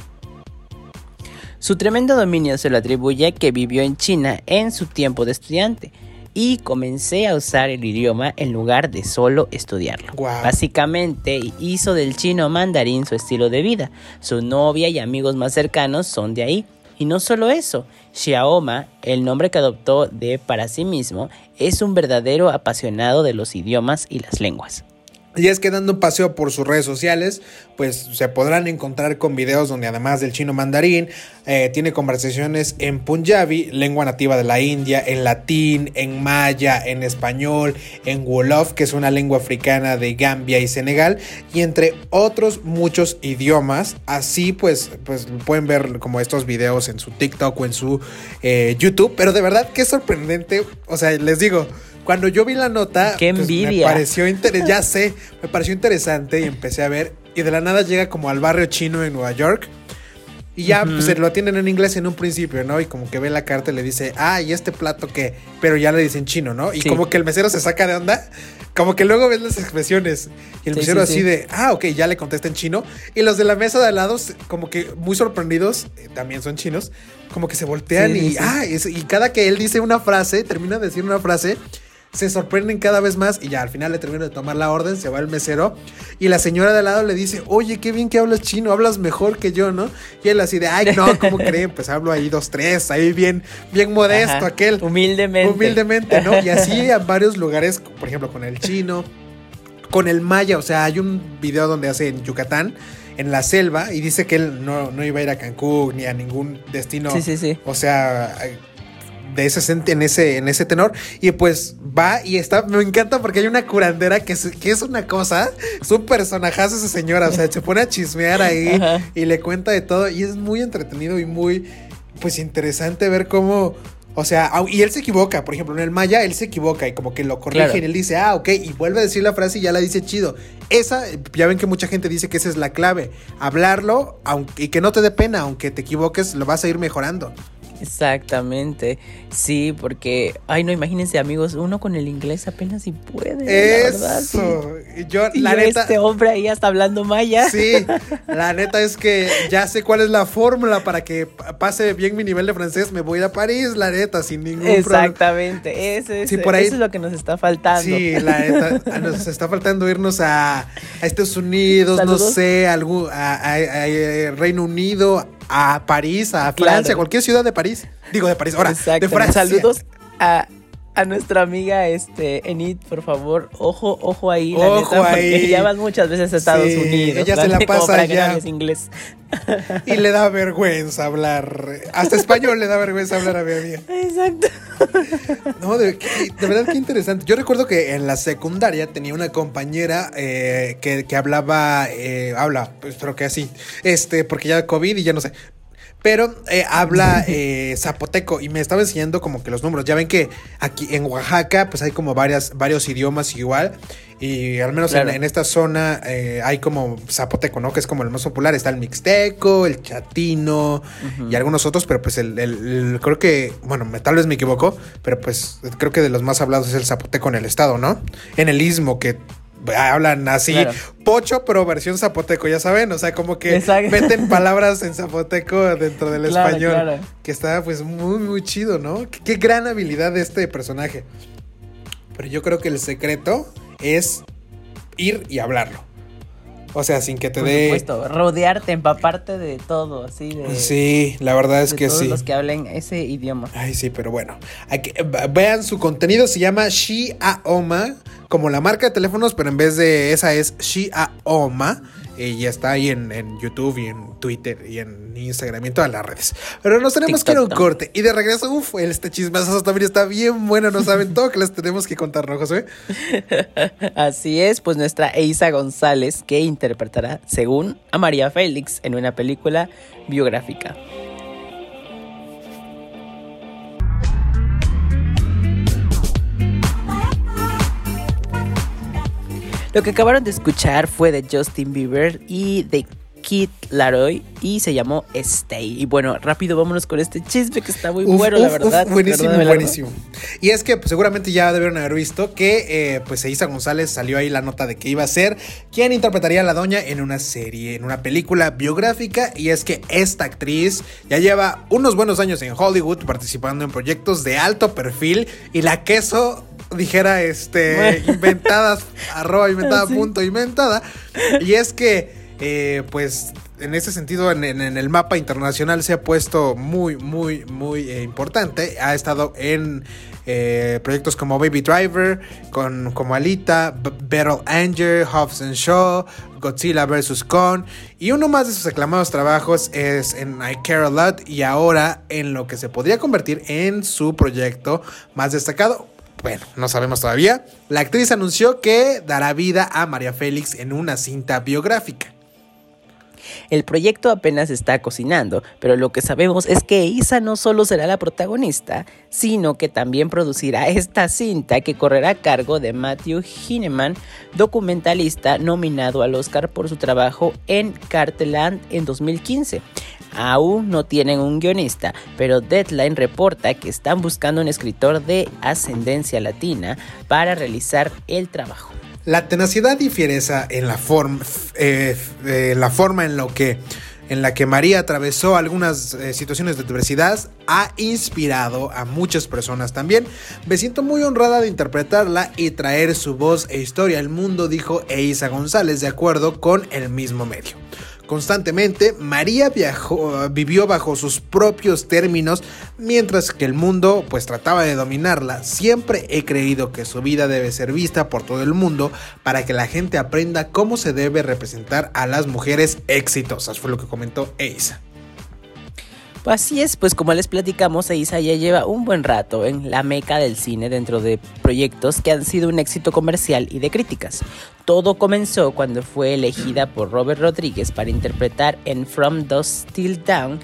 Su tremendo dominio se lo atribuye a que vivió en China en su tiempo de estudiante. Y comencé a usar el idioma en lugar de solo estudiarlo. Básicamente hizo del chino mandarín su estilo de vida. Su novia y amigos más cercanos son de ahí. Y no solo eso, Xiaoma, el nombre que adoptó de para sí mismo, es un verdadero apasionado de los idiomas y las lenguas. Y es que dando un paseo por sus redes sociales, pues se podrán encontrar con videos donde además del chino mandarín, eh, tiene conversaciones en punjabi, lengua nativa de la India, en latín, en maya, en español, en wolof, que es una lengua africana de Gambia y Senegal, y entre otros muchos idiomas. Así pues, pues pueden ver como estos videos en su TikTok o en su eh, YouTube, pero de verdad que es sorprendente, o sea, les digo, cuando yo vi la nota, Qué pues, me pareció interesante, ya sé, me pareció interesante y empecé a ver. Y de la nada llega como al barrio chino en Nueva York. Y ya pues, se lo atienden en inglés en un principio, ¿no? Y como que ve la carta y le dice, ah, ¿y este plato qué? Pero ya le dicen chino, ¿no? Y Sí. como que el mesero se saca de onda. Como que luego ves las expresiones. Y el Sí, mesero sí, así sí. de, ah, ok, ya le contesta en chino. Y los de la mesa de al lado, como que muy sorprendidos, eh, también son chinos, como que se voltean y, ah, es- y cada que él dice una frase, termina de decir una frase, se sorprenden cada vez más y ya al final le termina de tomar la orden, se va el mesero y la señora de al lado le dice, oye, qué bien que hablas chino, hablas mejor que yo, ¿no? Y él así de, ay, no, ¿cómo creen? Pues hablo ahí dos, tres, ahí bien, bien modesto Ajá, aquel. Humildemente. Humildemente, ¿no? Y así en varios lugares, por ejemplo, con el chino, con el maya, o sea, hay un video donde hace en Yucatán, en la selva, y dice que él no, no iba a ir a Cancún ni a ningún destino. Sí, sí, sí. O sea, de ese en ese en ese tenor y pues va y está me encanta porque hay una curandera que es, que es una cosa, es un personajazo esa señora, o sea, se pone a chismear ahí Ajá. y le cuenta de todo y es muy entretenido y muy pues interesante ver cómo o sea, y él se equivoca, por ejemplo, en el maya él se equivoca y como que lo corrige Claro. y él dice, ah, ok, y vuelve a decir la frase y ya la dice chido. Esa, ya ven que mucha gente dice que esa es la clave, hablarlo aunque, y que no te dé pena, aunque te equivoques, lo vas a ir mejorando. Exactamente. Sí, porque, ay, no, imagínense, amigos, uno con el inglés apenas si puede. la verdad, sí. Eso. Yo, Y la yo, neta. este hombre ahí está hablando maya. Sí, la neta es que ya sé cuál es la fórmula para que pa- pase bien mi nivel de francés. Me voy a París, la neta, sin ningún problema. Exactamente, ese es, Sí, por ahí- eso es lo que nos está faltando. Sí, la neta, nos está faltando irnos a, a Estados Unidos, no sé, a- a Reino Unido, a París, a Francia, Claro. cualquier ciudad de París. Digo, de París, ahora, Exacto. de Francia. Saludos a, a nuestra amiga este Enid, por favor, ojo, ojo ahí, la Ojo neta, porque ahí. ya vas muchas veces a Estados Sí, Unidos. ella se la pasa inglés. Y le da vergüenza hablar. Hasta español le da vergüenza hablar a mi amiga. Exacto. No, de, qué- de verdad que interesante. Yo recuerdo que en la secundaria tenía una compañera eh, que, que hablaba, eh, habla, pues creo que así, este, porque ya COVID y ya no sé. Pero eh, habla eh, zapoteco y me estaba enseñando como que los números. Ya ven que aquí en Oaxaca pues hay como varias, varios idiomas igual. Y al menos en- Claro. en, esta zona eh, hay como zapoteco, ¿no? Que es como el más popular. Está el mixteco, el chatino y algunos otros, pero pues el, el- el- creo que, bueno, me- tal vez me equivoco, pero pues creo que de los más hablados es el zapoteco en el estado, ¿no? En el istmo que hablan así, Claro. pocho, pero versión zapoteco, ya saben, o sea, como que Exacto. meten palabras en zapoteco dentro del Claro, español, claro. que está pues muy, muy chido, ¿no? Qué, qué gran habilidad de este personaje. Pero yo creo que el secreto es ir y hablarlo. O sea, sin que te Por dé... supuesto, rodearte, empaparte de todo, así de, Sí, la verdad es de que todos sí. los que hablen ese idioma. Ay, sí, pero bueno. Vean su contenido, se llama Shiaoma, como la marca de teléfonos, pero en vez de esa es Shiaoma. Y ya está ahí en, en YouTube y en Twitter y en Instagram y en todas las redes. Pero nos tenemos que ir a un corte. Y de regreso, uff, este chismazo también está bien bueno. No saben todo que les tenemos que contar, ¿no, José? Así es, pues nuestra Eisa González, que interpretará, según a María Félix, en una película biográfica. Lo que acabaron de escuchar fue de Justin Bieber y de Kit Laroy y se llamó Stay. Y bueno, rápido vámonos con este chisme que está muy bueno, la verdad. buenísimo, buenísimo. Y es que pues, seguramente ya debieron haber visto que eh, pues Eiza González salió ahí la nota de que iba a ser quien interpretaría a la doña en una serie, en una película biográfica. Y es que esta actriz ya lleva unos buenos años en Hollywood participando en proyectos de alto perfil y la queso dijera este inventadas arroba inventada punto inventada y es que eh, pues en ese sentido en, el mapa internacional se ha puesto muy muy muy eh, importante ha estado en eh, proyectos como Baby Driver con como Alita Battle Angel Hobbs Shaw Godzilla vs. Kong y uno más de sus aclamados trabajos es en I Care a Lot y ahora en lo que se podría convertir en su proyecto más destacado bueno, no sabemos todavía. La actriz anunció que dará vida a María Félix en una cinta biográfica. El proyecto apenas está cocinando, pero lo que sabemos es que Isa no solo será la protagonista, sino que también producirá esta cinta que correrá a cargo de Matthew Hineman, documentalista nominado al Oscar por su trabajo en Carteland en 2015. Aún no tienen un guionista, pero Deadline reporta que están buscando un escritor de ascendencia latina para realizar el trabajo. La tenacidad y fiereza en la, forma, eh, eh, forma en, la que María atravesó algunas eh, situaciones de adversidad ha inspirado a muchas personas también. Me siento muy honrada de interpretarla y traer su voz e historia al mundo, dijo Eisa González, de acuerdo con el mismo medio constantemente, María vivió bajo sus propios términos mientras que el mundo pues trataba de dominarla. Siempre he creído que su vida debe ser vista por todo el mundo para que la gente aprenda cómo se debe representar a las mujeres exitosas, fue lo que comentó Eisa. Así es, pues como les platicamos, Eisa ya lleva un buen rato en la meca del cine dentro de proyectos que han sido un éxito comercial y de críticas. Todo comenzó cuando fue elegida por Robert Rodríguez para interpretar en From Dust Till Down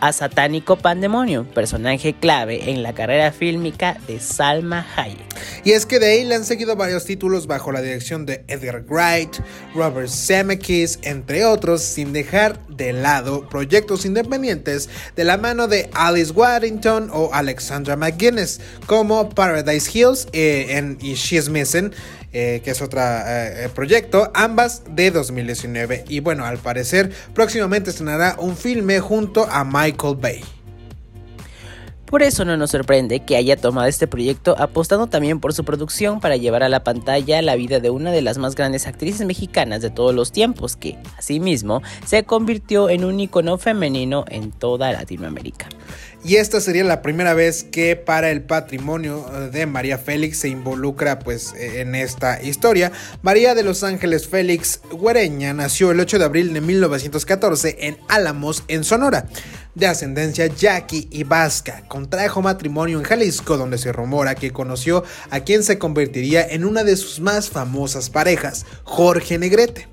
a Satánico Pandemonio, personaje clave en la carrera fílmica de Salma Hayek. Y es que de ahí le han seguido varios títulos bajo la dirección de Edgar Wright, Robert Zemeckis, entre otros, sin dejar de lado proyectos independientes de la mano de Alice Waddington o Alexandra McGuinness, como Paradise Hills eh, en y She's Missing eh, que es otro eh, proyecto, ambas de 2019. Y bueno, al parecer próximamente estrenará un filme junto a Michael Bay. Por eso no nos sorprende que haya tomado este proyecto apostando también por su producción para llevar a la pantalla la vida de una de las más grandes actrices mexicanas de todos los tiempos, que asimismo se convirtió en un icono femenino en toda Latinoamérica. Y esta sería la primera vez que para el patrimonio eh, de María Félix se involucra pues eh, en esta historia. María de Los Ángeles Félix Güereña nació el 8 de abril de 1914 en Álamos, en Sonora. De ascendencia yaqui y vasca, contrajo matrimonio en Jalisco donde se rumora que conoció a quien se convertiría en una de sus más famosas parejas, Jorge Negrete.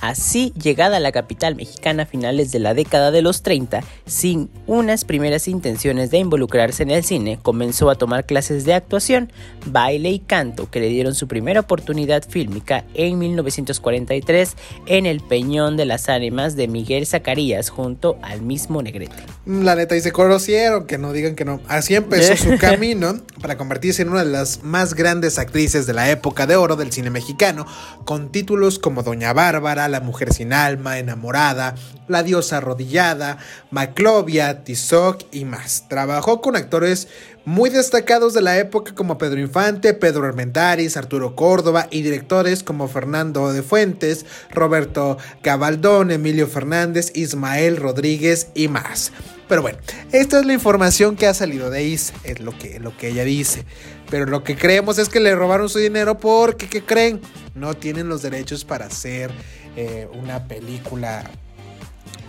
Así, llegada a la capital mexicana a finales de la década de los 30, sin unas primeras intenciones de involucrarse en el cine, comenzó a tomar clases de actuación, baile y canto que le dieron su primera oportunidad fílmica en 1943 en El Peñón de las Ánimas de Miguel Zacarías junto al mismo Negrete. La neta, y se conocieron, que no digan que no. Así empezó su camino para convertirse en una de las más grandes actrices de la época de oro del cine mexicano, con títulos como Doña Bárbara, la Mujer sin Alma, Enamorada, La Diosa Arrodillada, Maclovia, Tizoc y más. Trabajó con actores muy destacados de la época como Pedro Infante, Pedro Armentaris, Arturo Córdoba y directores como Fernando de Fuentes, Roberto Gabaldón, Emilio Fernández, Ismael Rodríguez y más. Pero bueno, esta es la información que ha salido de Is, es lo que, lo que ella dice. Pero lo que creemos es que le robaron su dinero porque, ¿qué creen? No tienen los derechos para hacer eh, una película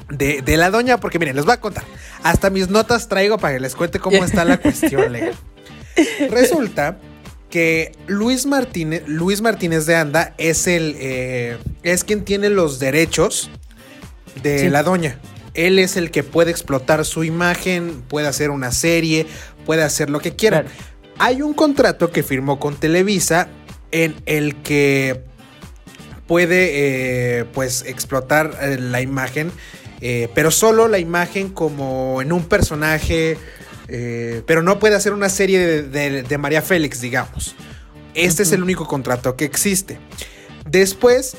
de, la doña, porque miren, les voy a contar. Hasta mis notas traigo para que les cuente cómo está la cuestión legal. Resulta que Luis Martínez, Luis Martínez de Anda es el eh, es quien tiene los derechos de la doña. Él es el que puede explotar su imagen, puede hacer una serie, puede hacer lo que quiera. Hay un contrato que firmó con Televisa en el que puede pues explotar la imagen, pero solo la imagen como en un personaje, pero no puede hacer una serie de, María Félix, digamos. Este es el único contrato que existe. Después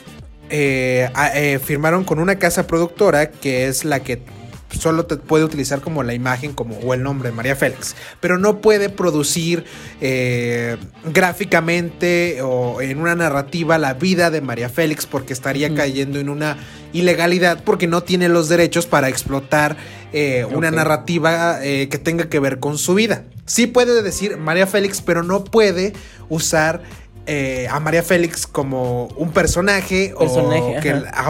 firmaron con una casa productora que es la que solo te puede utilizar como la imagen como, o el nombre de María Félix, pero no puede producir eh, gráficamente o en una narrativa la vida de María Félix porque estaría cayendo en una ilegalidad porque no tiene los derechos para explotar eh, una narrativa eh, que tenga que ver con su vida. Sí puede decir María Félix, pero no puede usar a María Félix como un personaje, o,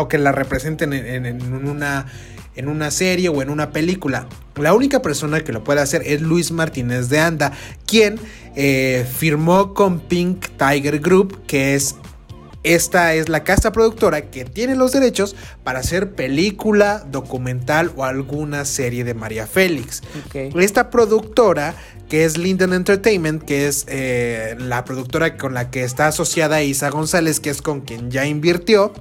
que, la representen en una en una serie o en una película. La única persona que lo puede hacer es Luis Martínez de Anda, quien eh, firmó con Pink Tiger Group, que es esta es la casa productora que tiene los derechos para hacer película, documental o alguna serie de María Félix. Esta productora, que es Linden Entertainment, que es eh, la productora con la que está asociada Isa González, que es con quien ya invirtió,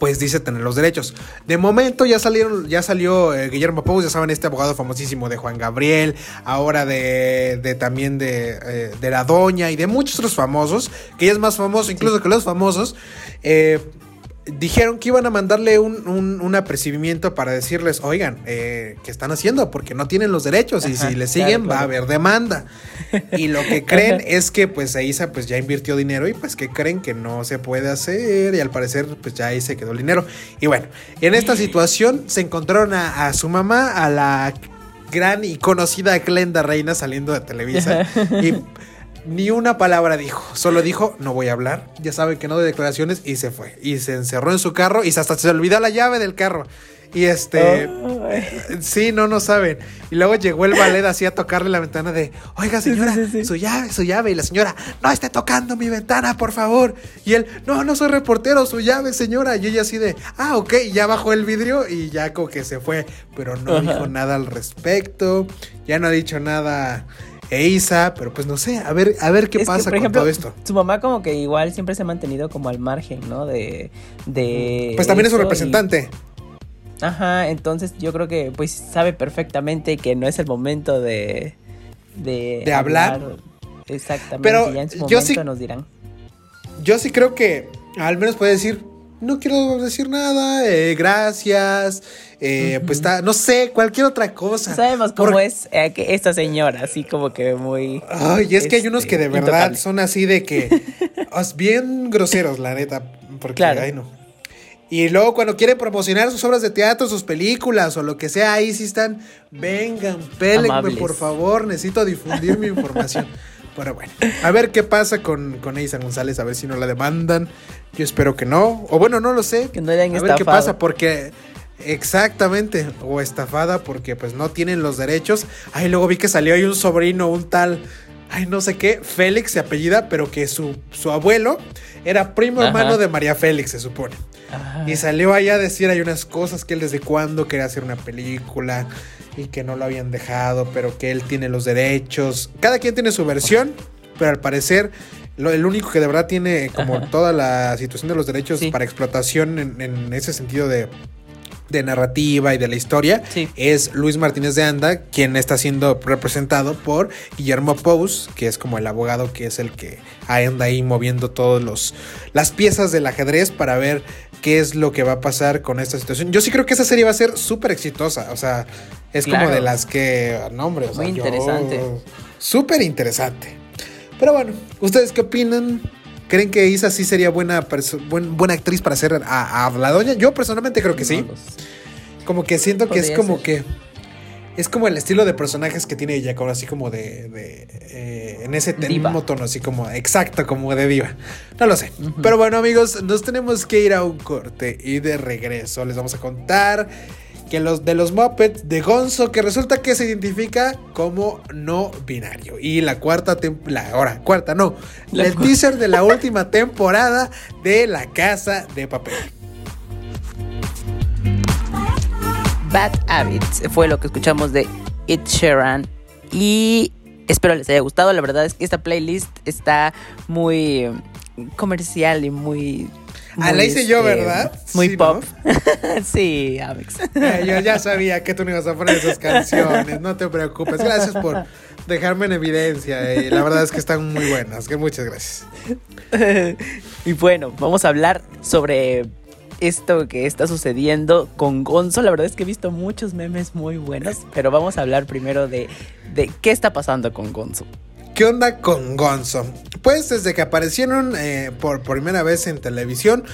pues dice tener los derechos. De momento ya salieron, ya salió eh, Guillermo Pous, ya saben, este abogado famosísimo de Juan Gabriel, ahora de, de también de, eh, de, La Doña y de muchos otros famosos, que ya es más famoso incluso que los famosos. Eh, dijeron que iban a mandarle un, apercibimiento para decirles, oigan, eh, ¿qué están haciendo? Porque no tienen los derechos y si le siguen va a haber demanda. Y lo que creen es que pues Aiza pues ya invirtió dinero y pues que creen que no se puede hacer y al parecer pues ya ahí se quedó el dinero. Y bueno, en esta situación se encontraron a, a su mamá, a la gran y conocida Glenda Reina saliendo de Televisa y ni una palabra dijo, solo dijo, no voy a hablar, ya saben que no de declaraciones y se fue. Y se encerró en su carro y hasta se olvidó la llave del carro. Y este, sí, no, no saben. Y luego llegó el ballet así a tocarle la ventana de, oiga señora, su llave, su llave. Y la señora, no esté tocando mi ventana, por favor. Y él, no, no soy reportero, su llave, señora. Y ella así de, ah, ok, ya bajó el vidrio y ya como que se fue. Pero no dijo nada al respecto, ya no ha dicho nada e Isa, pero pues no sé, a ver, a ver qué pasa con todo esto. Su mamá como que igual siempre se ha mantenido como al margen, ¿no? De, de Pues también es un representante. Ajá, entonces yo creo que pues sabe perfectamente que no es el momento de de, hablar. Exactamente, pero ya en su momento nos dirán. Yo sí creo que al menos puede decir, no quiero decir nada, eh, gracias, eh, pues está, no sé, cualquier otra cosa. Sabemos cómo es eh, esta señora, así como que muy... Ay, es que hay unos que de este, verdad son así de que, bien groseros, la neta, porque, claro. ay no. Y luego cuando quieren promocionar sus obras de teatro, sus películas o lo que sea, ahí sí están, vengan, pélenme por favor, necesito difundir mi información. Pero bueno, a ver qué pasa con, con Isa González, a ver si no la demandan. Yo espero que no. O bueno, no lo sé. Que no hayan A ver qué pasa, porque. Exactamente. O estafada porque pues no tienen los derechos. Ay, luego vi que salió ahí un sobrino, un tal. Ay, no sé qué. Félix se apellida, pero que su, su abuelo era primo hermano de María Félix, se supone. Y salió allá a decir hay unas cosas que él desde cuándo quería hacer una película y que no lo habían dejado, pero que él tiene los derechos. Cada quien tiene su versión, pero al parecer lo, el único que de verdad tiene como toda la situación de los derechos para explotación en, ese sentido de, de narrativa y de la historia es Luis Martínez de Anda, quien está siendo representado por Guillermo Pous, que es como el abogado que es el que anda ahí moviendo todos los las piezas del ajedrez para ver qué es lo que va a pasar con esta situación. Yo sí creo que esa serie va a ser súper exitosa, o sea, es como de las que, no hombre, muy interesante. Súper interesante. Pero bueno, ¿ustedes qué opinan? ¿Creen que Isa sí sería buena, buena actriz para ser a, la doña? Yo personalmente creo que sí. Como que siento que es como que es como el estilo de personajes que tiene ella, como así como de, eh, en ese mismo tono, así como exacto, como de diva. No lo sé. Pero bueno, amigos, nos tenemos que ir a un corte y de regreso les vamos a contar que los de los Muppets de Gonzo, que resulta que se identifica como no binario. Y la cuarta temporada, ahora, cuarta no, el teaser de la última temporada de La Casa de Papel. Bad Habits fue lo que escuchamos de It Sheeran y espero les haya gustado. La verdad es que esta playlist está muy comercial y muy Ah, la hice yo, este, ¿verdad? Muy Sí, pop. sí, Alex. Eh, yo ya sabía que tú no ibas a poner esas canciones, no te preocupes. Gracias por dejarme en evidencia. eh, La verdad es que están muy buenas. Que muchas gracias. y bueno, vamos a hablar sobre esto que está sucediendo con Gonzo. La verdad es que he visto muchos memes muy buenos, pero vamos a hablar primero de, de qué está pasando con Gonzo. ¿Qué onda con Gonzo? Pues desde que aparecieron eh, por primera vez en televisión,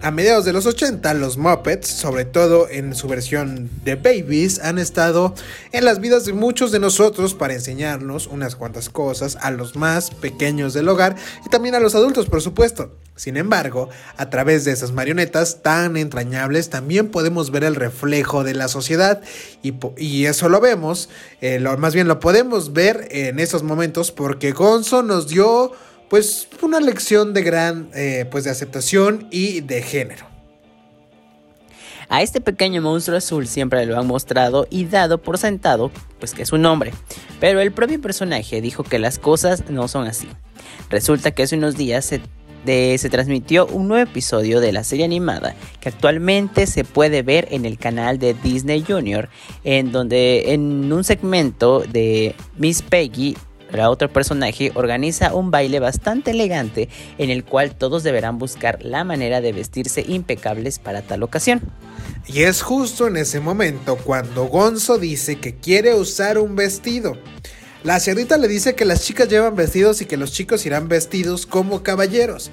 a mediados de los 80, los Muppets, sobre todo en su versión de Babies, han estado en las vidas de muchos de nosotros para enseñarnos unas cuantas cosas a los más pequeños del hogar y también a los adultos, por supuesto. Sin embargo, a través de esas marionetas tan entrañables también podemos ver el reflejo de la sociedad y, eso lo vemos, eh, lo, más bien lo podemos ver en esos momentos porque Gonzo nos dio pues una lección de gran eh, pues de aceptación y de género. A este pequeño monstruo azul siempre lo han mostrado y dado por sentado, pues que es un hombre. Pero el propio personaje dijo que las cosas no son así. Resulta que hace unos días se, se transmitió un nuevo episodio de la serie animada que actualmente se puede ver en el canal de Disney Junior, en donde en un segmento de Miss Peggy la otro personaje organiza un baile bastante elegante en el cual todos deberán buscar la manera de vestirse impecables para tal ocasión. Y es justo en ese momento cuando Gonzo dice que quiere usar un vestido. La cerdita le dice que las chicas llevan vestidos y que los chicos irán vestidos como caballeros.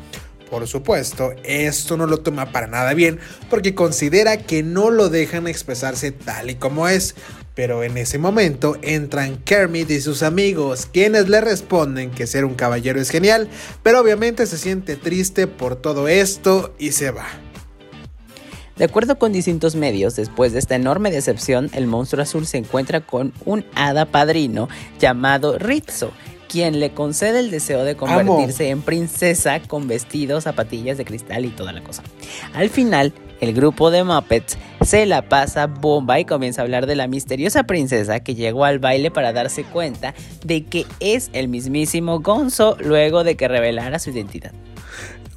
Por supuesto, esto no lo toma para nada bien porque considera que no lo dejan expresarse tal y como es. Pero en ese momento entran Kermit y sus amigos, quienes le responden que ser un caballero es genial, pero obviamente se siente triste por todo esto y se va. De acuerdo con distintos medios, después de esta enorme decepción, el monstruo azul se encuentra con un hada padrino llamado Rizzo, quien le concede el deseo de convertirse en princesa con vestidos, zapatillas de cristal y toda la cosa. Al final, el grupo de Muppets se la pasa bomba y comienza a hablar de la misteriosa princesa que llegó al baile para darse cuenta de que es el mismísimo Gonzo luego de que revelara su identidad.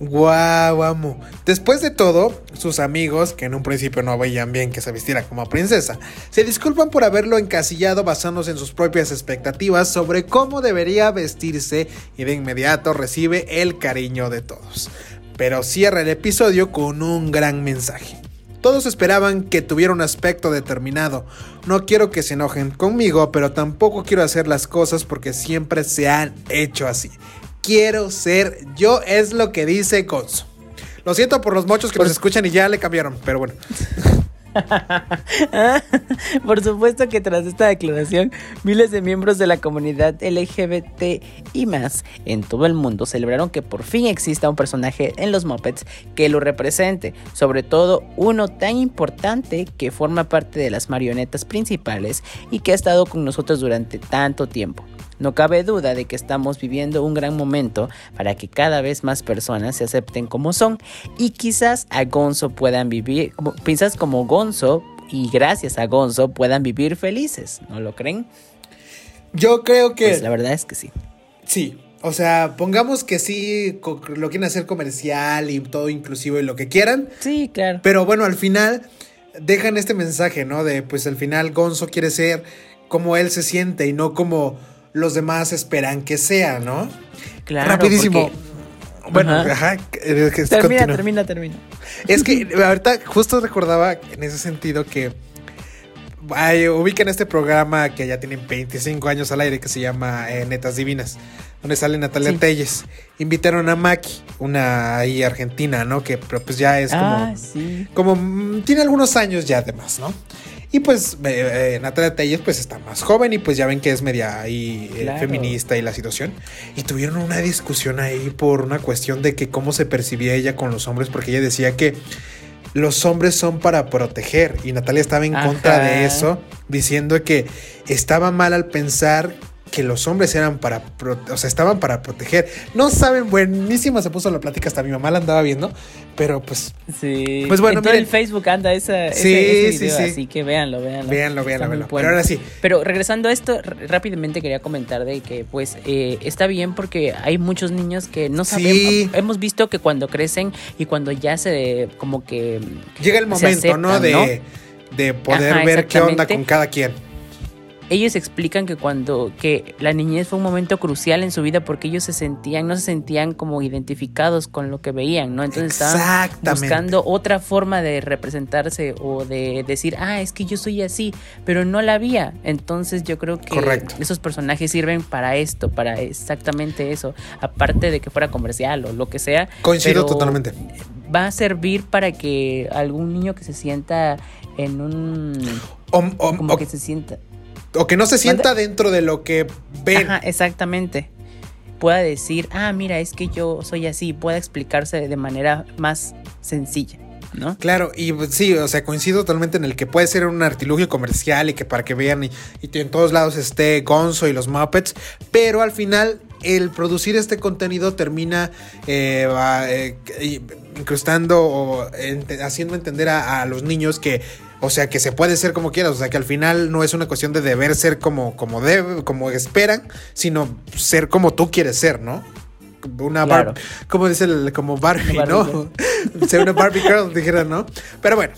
Guau, amo. Después de todo, sus amigos, que en un principio no veían bien que se vistiera como princesa, se disculpan por haberlo encasillado basándose en sus propias expectativas sobre cómo debería vestirse y de inmediato recibe el cariño de todos. Pero cierra el episodio con un gran mensaje. Todos esperaban que tuviera un aspecto determinado. No quiero que se enojen conmigo, pero tampoco quiero hacer las cosas porque siempre se han hecho así. Quiero ser yo, es lo que dice Gonzo. Lo siento por los mochos que nos escuchan y ya le cambiaron, pero bueno. Por supuesto que tras esta declaración, miles de miembros de la comunidad LGBT y más en todo el mundo celebraron que por fin exista un personaje en los Muppets que lo represente, sobre todo uno tan importante que forma parte de las marionetas principales y que ha estado con nosotros durante tanto tiempo. No cabe duda de que estamos viviendo un gran momento para que cada vez más personas se acepten como son y quizás a Gonzo puedan vivir, como, piensas como Gonzo y gracias a Gonzo puedan vivir felices, ¿no lo creen? Yo creo que Pues la verdad es que sí. sí. O sea, pongamos que sí lo quieren hacer comercial y todo inclusivo y lo que quieran. Sí, claro. Pero bueno, al final dejan este mensaje, ¿no? De pues al final Gonzo quiere ser como él se siente y no como los demás esperan que sea, ¿no? Claro, Rapidísimo. porque- Bueno, Ajá. ajá. es que Termina, continúa. termina, termina. Es que ahorita justo recordaba en ese sentido que ay, ubican este programa que ya tienen 25 años al aire que se llama eh, Netas Divinas, donde sale Natalia Sí. Telles. Invitaron a Maki, una ahí argentina, ¿no? Que pero pues ya es como Ah, sí. como mm, tiene algunos años ya además, ¿no? Y pues eh, eh, Natalia Telles pues está más joven y pues ya ven que es media ahí eh, Claro. feminista y la situación. Y tuvieron una discusión ahí por una cuestión de que cómo se percibía ella con los hombres, porque ella decía que los hombres son para proteger y Natalia estaba en contra de eso, diciendo que estaba mal al pensar que los hombres eran para, o sea, estaban para proteger. No saben, buenísima se puso la plática, hasta mi mamá la andaba viendo, pero pues... Sí. Pues bueno, en todo el Facebook anda esa, sí, ese, sí, sí. así que véanlo, véanlo. Véanlo, véanlo, Pero ahora sí. Pero regresando a esto, rápidamente quería comentar de que pues eh, está bien porque hay muchos niños que no saben, hemos visto que cuando crecen y cuando ya se como que... Llega el momento, ¿no? De, de poder ver qué onda con cada quien ellos explican que cuando que la niñez fue un momento crucial en su vida porque ellos se sentían no se sentían como identificados con lo que veían no entonces estaban buscando otra forma de representarse o de decir ah es que yo soy así pero no la había. Entonces yo creo que esos personajes sirven para esto para exactamente eso aparte de que fuera comercial o lo que sea coincido totalmente. va a servir para que algún niño que se sienta en un como que se sienta o que no se sienta dentro de lo que ven. Ajá, exactamente. Pueda decir, ah, mira, es que yo soy así, pueda explicarse de manera más sencilla. ¿No? Claro, y pues, sí, o sea, coincido totalmente en el que puede ser un artilugio comercial y que para que vean y, en todos lados esté Gonzo y los Muppets, pero al final el producir este contenido termina eh, eh, incrustando o haciendo entender a, los niños que o sea, que se puede ser como quieras. O sea, que al final no es una cuestión de deber ser como, como, debe, como esperan, sino ser como tú quieres ser, ¿no? Una Barbie, como dice el, como Barbie, ¿no? ser una Barbie Girl, dijeron, ¿no? Pero bueno,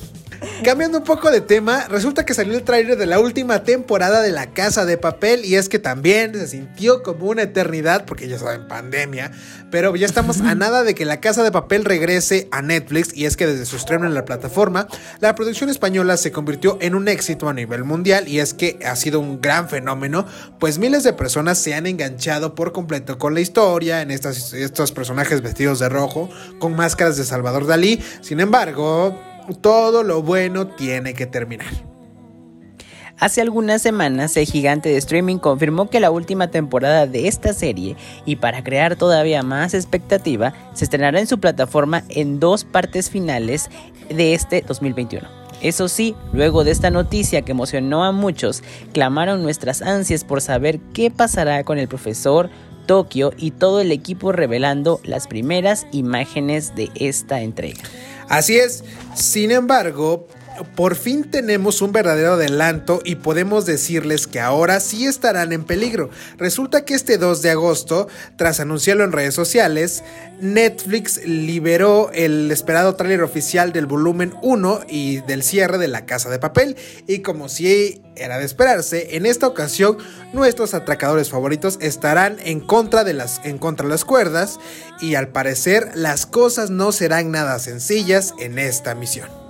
Cambiando un poco de tema, resulta que salió el tráiler de la última temporada de La Casa de Papel y es que también se sintió como una eternidad porque ya saben, pandemia, pero ya estamos a nada de que La Casa de Papel regrese a Netflix y es que desde su estreno en la plataforma, la producción española se convirtió en un éxito a nivel mundial y es que ha sido un gran fenómeno, pues miles de personas se han enganchado por completo con la historia en estos personajes vestidos de rojo con máscaras de Salvador Dalí. Sin embargo, todo lo bueno tiene que terminar. Hace algunas semanas, el gigante de streaming confirmó que la última temporada de esta serie, y para crear todavía más expectativa, se estrenará en su plataforma en dos partes finales de este 2021. Eso sí, luego de esta noticia que emocionó a muchos, clamaron nuestras ansias por saber qué pasará con el profesor, Tokio y todo el equipo revelando las primeras imágenes de esta entrega. Así es, sin embargo, por fin tenemos un verdadero adelanto y podemos decirles que ahora sí estarán en peligro. Resulta que este 2 de agosto, tras anunciarlo en redes sociales, Netflix liberó el esperado tráiler oficial del volumen 1 y del cierre de La Casa de Papel y como si era de esperarse, en esta ocasión nuestros atracadores favoritos estarán en contra de las en contra de las cuerdas y al parecer las cosas no serán nada sencillas en esta misión.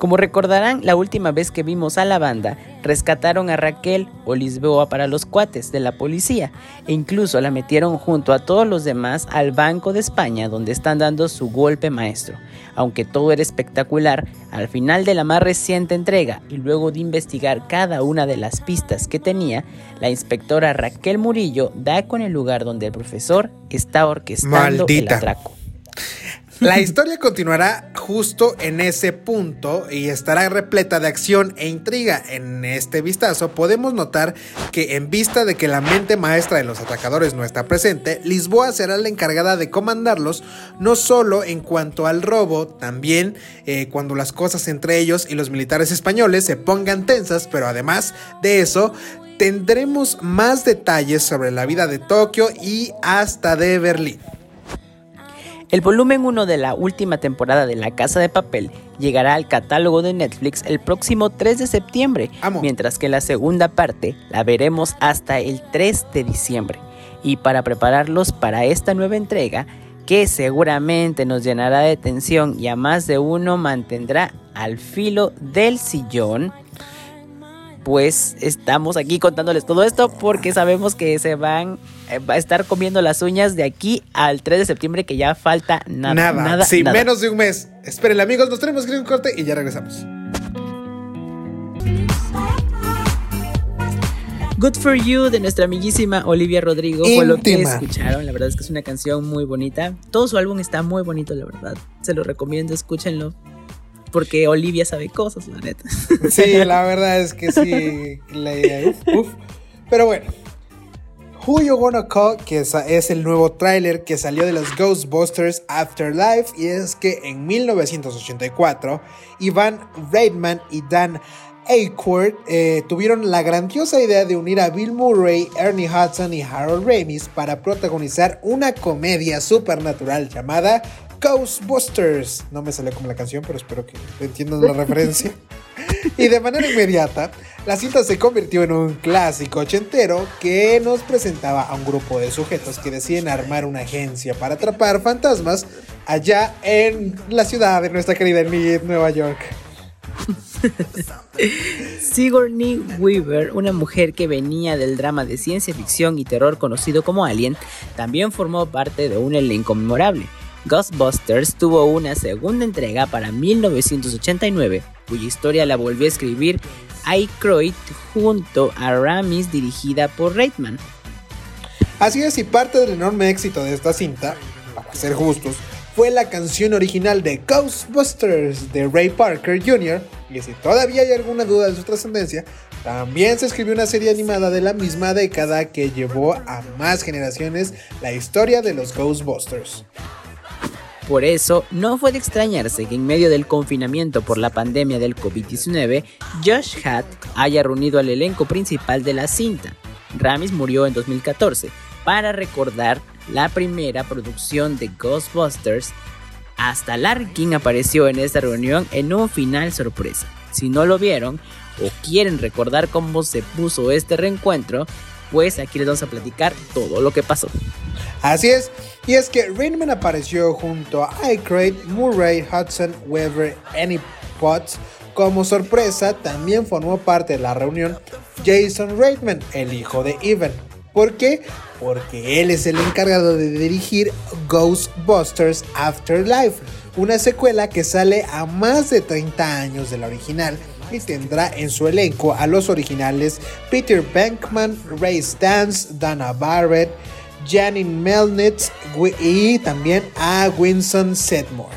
Como recordarán, la última vez que vimos a la banda, rescataron a Raquel o Lisboa para los cuates de la policía e incluso la metieron junto a todos los demás al Banco de España donde están dando su golpe maestro. Aunque todo era espectacular, al final de la más reciente entrega y luego de investigar cada una de las pistas que tenía, la inspectora Raquel Murillo da con el lugar donde el profesor está orquestando el atraco. La historia continuará justo en ese punto y estará repleta de acción e intriga. En este vistazo podemos notar que en vista de que la mente maestra de los atacadores no está presente, Lisboa será la encargada de comandarlos no solo en cuanto al robo, también eh, cuando las cosas entre ellos y los militares españoles se pongan tensas, pero además de eso tendremos más detalles sobre la vida de Tokio y hasta de Berlín. El volumen 1 de la última temporada de La Casa de Papel llegará al catálogo de Netflix el próximo 3 de septiembre, mientras que la segunda parte la veremos hasta el 3 de diciembre. Y para prepararlos para esta nueva entrega, que seguramente nos llenará de tensión y a más de uno mantendrá al filo del sillón, pues estamos aquí contándoles todo esto porque sabemos que se van eh, a estar comiendo las uñas de aquí al 3 de septiembre que ya falta nada. Nada, nada sí, menos de un mes. Esperen amigos, nos tenemos que ir a un corte y ya regresamos. Good for You de nuestra amiguísima Olivia Rodrigo fue lo que escucharon. La verdad es que es una canción muy bonita. Todo su álbum está muy bonito, la verdad. Se lo recomiendo, escúchenlo porque Olivia sabe cosas, la neta. Sí, la verdad es que sí. uf, Pero bueno, Who You Gonna Call, que es, el nuevo tráiler que salió de los Ghostbusters Afterlife, y es que en 1984, Ivan Reitman y Dan Aykroyd eh, tuvieron la grandiosa idea de unir a Bill Murray, Ernie Hudson y Harold Ramis para protagonizar una comedia supernatural llamada Ghostbusters. No me sale como la canción, pero espero que entiendan la referencia. Y de manera inmediata, la cinta se convirtió en un clásico ochentero que nos presentaba a un grupo de sujetos que deciden armar una agencia para atrapar fantasmas allá en la ciudad de nuestra querida Nueva York. Sigourney Weaver, una mujer que venía del drama de ciencia ficción y terror conocido como Alien, también formó parte de un elenco memorable. Ghostbusters tuvo una segunda entrega para 1989, cuya historia la volvió a escribir Aykroyd junto a Ramis dirigida por Reitman. Así es, y parte del enorme éxito de esta cinta, para ser justos, fue la canción original de Ghostbusters de Ray Parker Jr. Y si todavía hay alguna duda de su trascendencia, también se escribió una serie animada de la misma década que llevó a más generaciones la historia de los Ghostbusters. Por eso, no fue de extrañarse que en medio del confinamiento por la pandemia del COVID-19, Josh Hatt haya reunido al elenco principal de la cinta. Ramis murió en 2014 para recordar la primera producción de Ghostbusters. Hasta Larkin apareció en esta reunión en un final sorpresa. Si no lo vieron o quieren recordar cómo se puso este reencuentro, pues aquí les vamos a platicar todo lo que pasó. Así es, y es que Rainman apareció junto a Aykroyd, Murray, Hudson, Weber, Annie Potts. Como sorpresa, también formó parte de la reunión Jason Reitman, el hijo de Evan. ¿Por qué? Porque él es el encargado de dirigir Ghostbusters Afterlife, una secuela que sale a más de 30 años de la original y tendrá en su elenco a los originales Peter Bankman, Ray Stantz, Dana Barrett, Janine Melnitz y también a Winston Sedmore.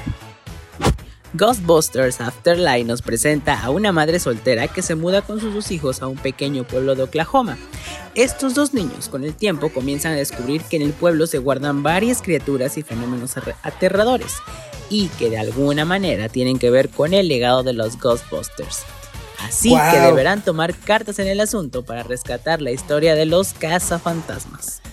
Ghostbusters Afterlife nos presenta a una madre soltera que se muda con sus dos hijos a un pequeño pueblo de Oklahoma. Estos dos niños con el tiempo comienzan a descubrir que en el pueblo se guardan varias criaturas y fenómenos aterradores y que de alguna manera tienen que ver con el legado de los Ghostbusters. Así que deberán tomar cartas en el asunto para rescatar la historia de los cazafantasmas.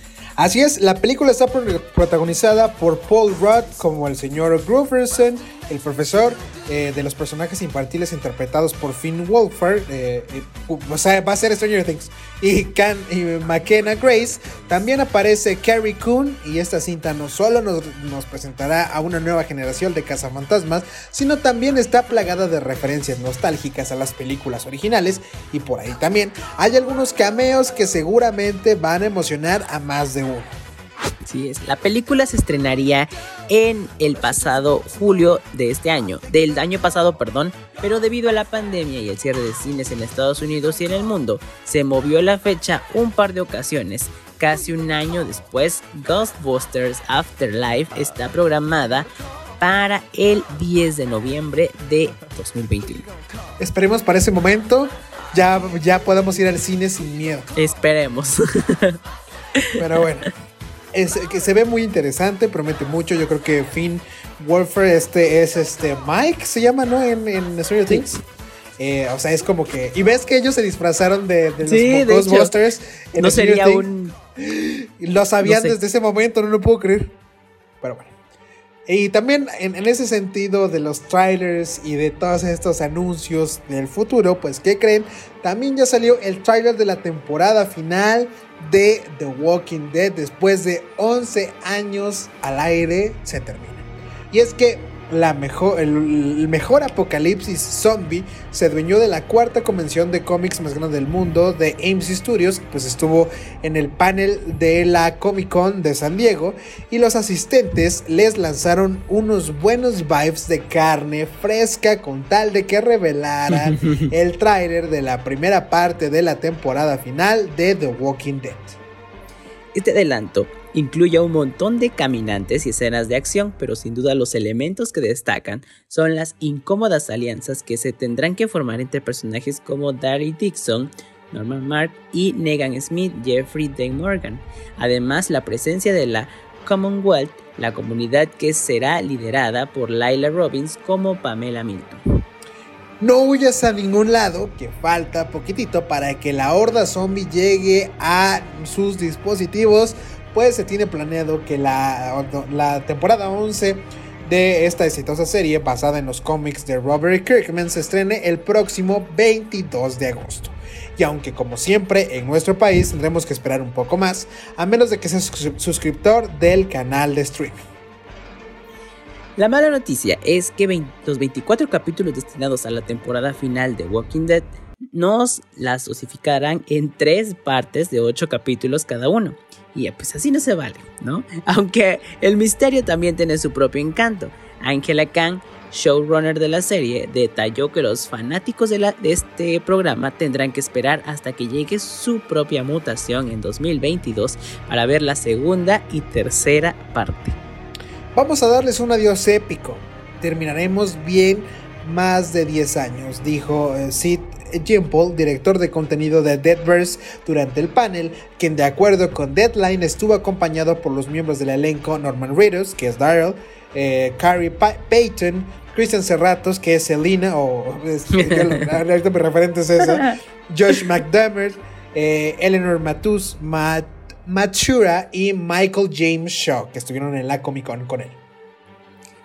Así es, la película está protagonizada por Paul Rudd como el señor Grooverson, el profesor eh, de los personajes infantiles interpretados por Finn Wolfhard, eh, eh, o sea, va a ser Stranger Things, y, Can, y McKenna Grace. También aparece Carrie Coon y esta cinta no solo nos, nos presentará a una nueva generación de cazafantasmas, sino también está plagada de referencias nostálgicas a las películas originales y por ahí también hay algunos cameos que seguramente van a emocionar a más de uno. Así es, la película se estrenaría en el pasado julio de este año, del año pasado, perdón, pero debido a la pandemia y el cierre de cines en Estados Unidos y en el mundo, se movió la fecha un par de ocasiones. Casi un año después, Ghostbusters Afterlife está programada para el 10 de noviembre de 2021. Esperemos para ese momento ya, ya podamos ir al cine sin miedo. Esperemos. Pero bueno es, que se ve muy interesante, promete mucho. Yo creo que Finn Wolfer este es este Mike, se llama, ¿no? En, en Stranger Things. Eh, o sea, es como que. Y ves que ellos se disfrazaron de, los Ghostbusters. No sería un. Lo sabían desde ese momento, no lo puedo creer. Pero bueno. Y también en, en, ese sentido de los trailers y de todos estos anuncios del futuro, pues ¿qué creen? También ya salió el trailer de la temporada final de The Walking Dead después de 11 años al aire se termina. Y es que la mejor, el, mejor apocalipsis zombie se adueñó de la cuarta convención de cómics más grande del mundo de AMC Studios, pues estuvo en el panel de la Comic Con de San Diego y los asistentes les lanzaron unos buenos vibes de carne fresca con tal de que revelaran el tráiler de la primera parte de la temporada final de The Walking Dead. Este adelanto incluye un montón de caminantes y escenas de acción, pero sin duda los elementos que destacan son las incómodas alianzas que se tendrán que formar entre personajes como Darry Dixon, Norman Mark y Negan Smith, Jeffrey Dean Morgan. Además, la presencia de la Commonwealth, la comunidad que será liderada por Lila Robbins como Pamela Milton. No huyas a ningún lado, que falta poquitito para que la horda zombie llegue a sus dispositivos, pues se tiene planeado que la, temporada 11 de esta exitosa serie basada en los cómics de Robert Kirkman se estrene el próximo 22 de agosto. Y aunque como siempre en nuestro país tendremos que esperar un poco más, a menos de que seas suscriptor del canal de streaming. La mala noticia es que los 24 capítulos destinados a la temporada final de Walking Dead nos las osificarán en tres partes de 8 capítulos cada uno. Y pues así no se vale, ¿no? Aunque el misterio también tiene su propio encanto. Angela Kang, showrunner de la serie, detalló que los fanáticos de este programa tendrán que esperar hasta que llegue su propia mutación en 2022 para ver la segunda y tercera parte. Vamos a darles un adiós épico. Terminaremos bien más de 10 años, dijo eh, Sid Paul, director de contenido de Deadverse, durante el panel, quien de acuerdo con Deadline estuvo acompañado por los miembros del elenco Norman Reedus, que es Daryl, eh, Carrie Payton, Christian Serratos, que es Selina, o ahorita mi referente es esa, Josh McDermott, eh, Eleanor Matus, Matt Matura y Michael James Shaw, que estuvieron en la Comic Con con él.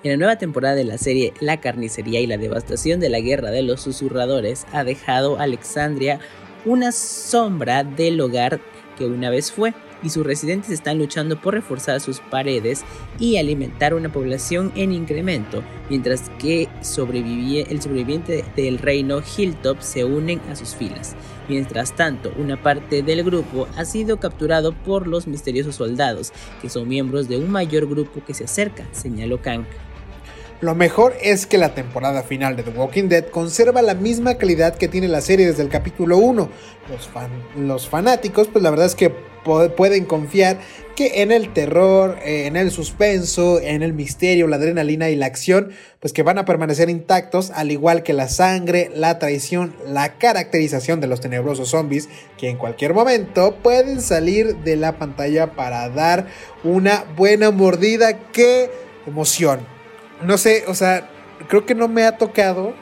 En la nueva temporada de la serie, la carnicería y la devastación de la guerra de los susurradores ha dejado a Alexandria una sombra del hogar que una vez fue, y sus residentes están luchando por reforzar sus paredes y alimentar una población en incremento, mientras que el sobreviviente del reino Hilltop se unen a sus filas. Mientras tanto, una parte del grupo ha sido capturado por los misteriosos soldados, que son miembros de un mayor grupo que se acerca, señaló Kang. Lo mejor es que la temporada final de The Walking Dead conserva la misma calidad que tiene la serie desde el capítulo 1. Los, los fanáticos, pues la verdad es que pueden confiar que en el terror, eh, en el suspenso, en el misterio, la adrenalina y la acción, pues que van a permanecer intactos, al igual que la sangre, la traición, la caracterización de los tenebrosos zombies, que en cualquier momento pueden salir de la pantalla para dar una buena mordida. ¡Qué emoción! No sé, o sea, creo que no me ha tocado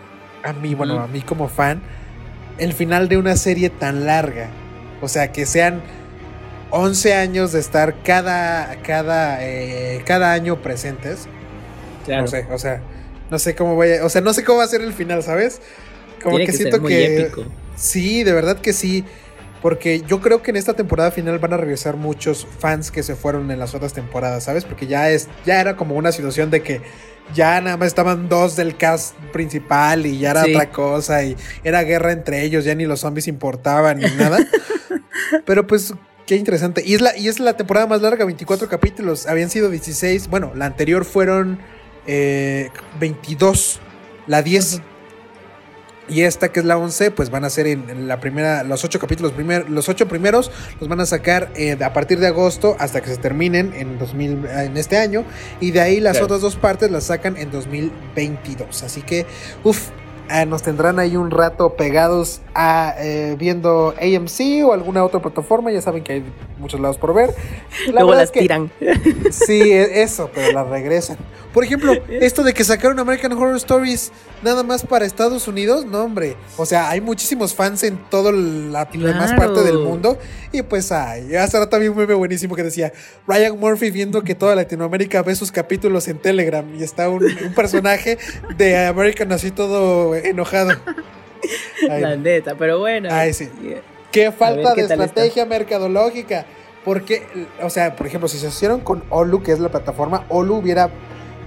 a mí, bueno, a mí como fan, el final de una serie tan larga. O sea, que sean 11 años de estar cada, cada, eh, cada año presentes. No sé, o sea, no sé cómo vaya, o sea, no sé cómo va a ser el final, ¿sabes? Como que, siento que... Sí, de verdad que sí. Porque yo creo que en esta temporada final van a regresar muchos fans que se fueron en las otras temporadas, ¿sabes? Porque ya es, ya era como una situación de que ya nada más estaban dos del cast principal y ya era otra cosa y era guerra entre ellos, ya ni los zombies importaban ni nada. Pero pues qué interesante. Y es, la, y es la temporada más larga, 24 capítulos. Habían sido 16. Bueno, la anterior fueron 22. Eh, la 10 y esta que es la 11, pues van a ser en, la primera, los ocho capítulos, primer, los ocho primeros los van a sacar eh, a partir de agosto hasta que se terminen en, 2000, en este año. Y de ahí las otras dos partes las sacan en 2022. Así que, uff, eh, nos tendrán ahí un rato pegados a eh, viendo AMC o alguna otra plataforma. Ya saben que hay muchos lados por ver. Luego las tiran. Sí, e, eso, pero las regresan. Por ejemplo, esto de que sacaron American Horror Stories nada más para Estados Unidos, no, hombre. O sea, hay muchísimos fans en toda la demás parte del mundo. Y pues, ay, hace rato también un meme buenísimo que decía Ryan Murphy viendo que toda Latinoamérica ve sus capítulos en Telegram y está un, personaje de American así todo enojado. la neta, pero bueno. Ay, sí. Qué falta de estrategia mercadológica. Porque, o sea, por ejemplo, si se hicieron con Olu, que es la plataforma, Olu hubiera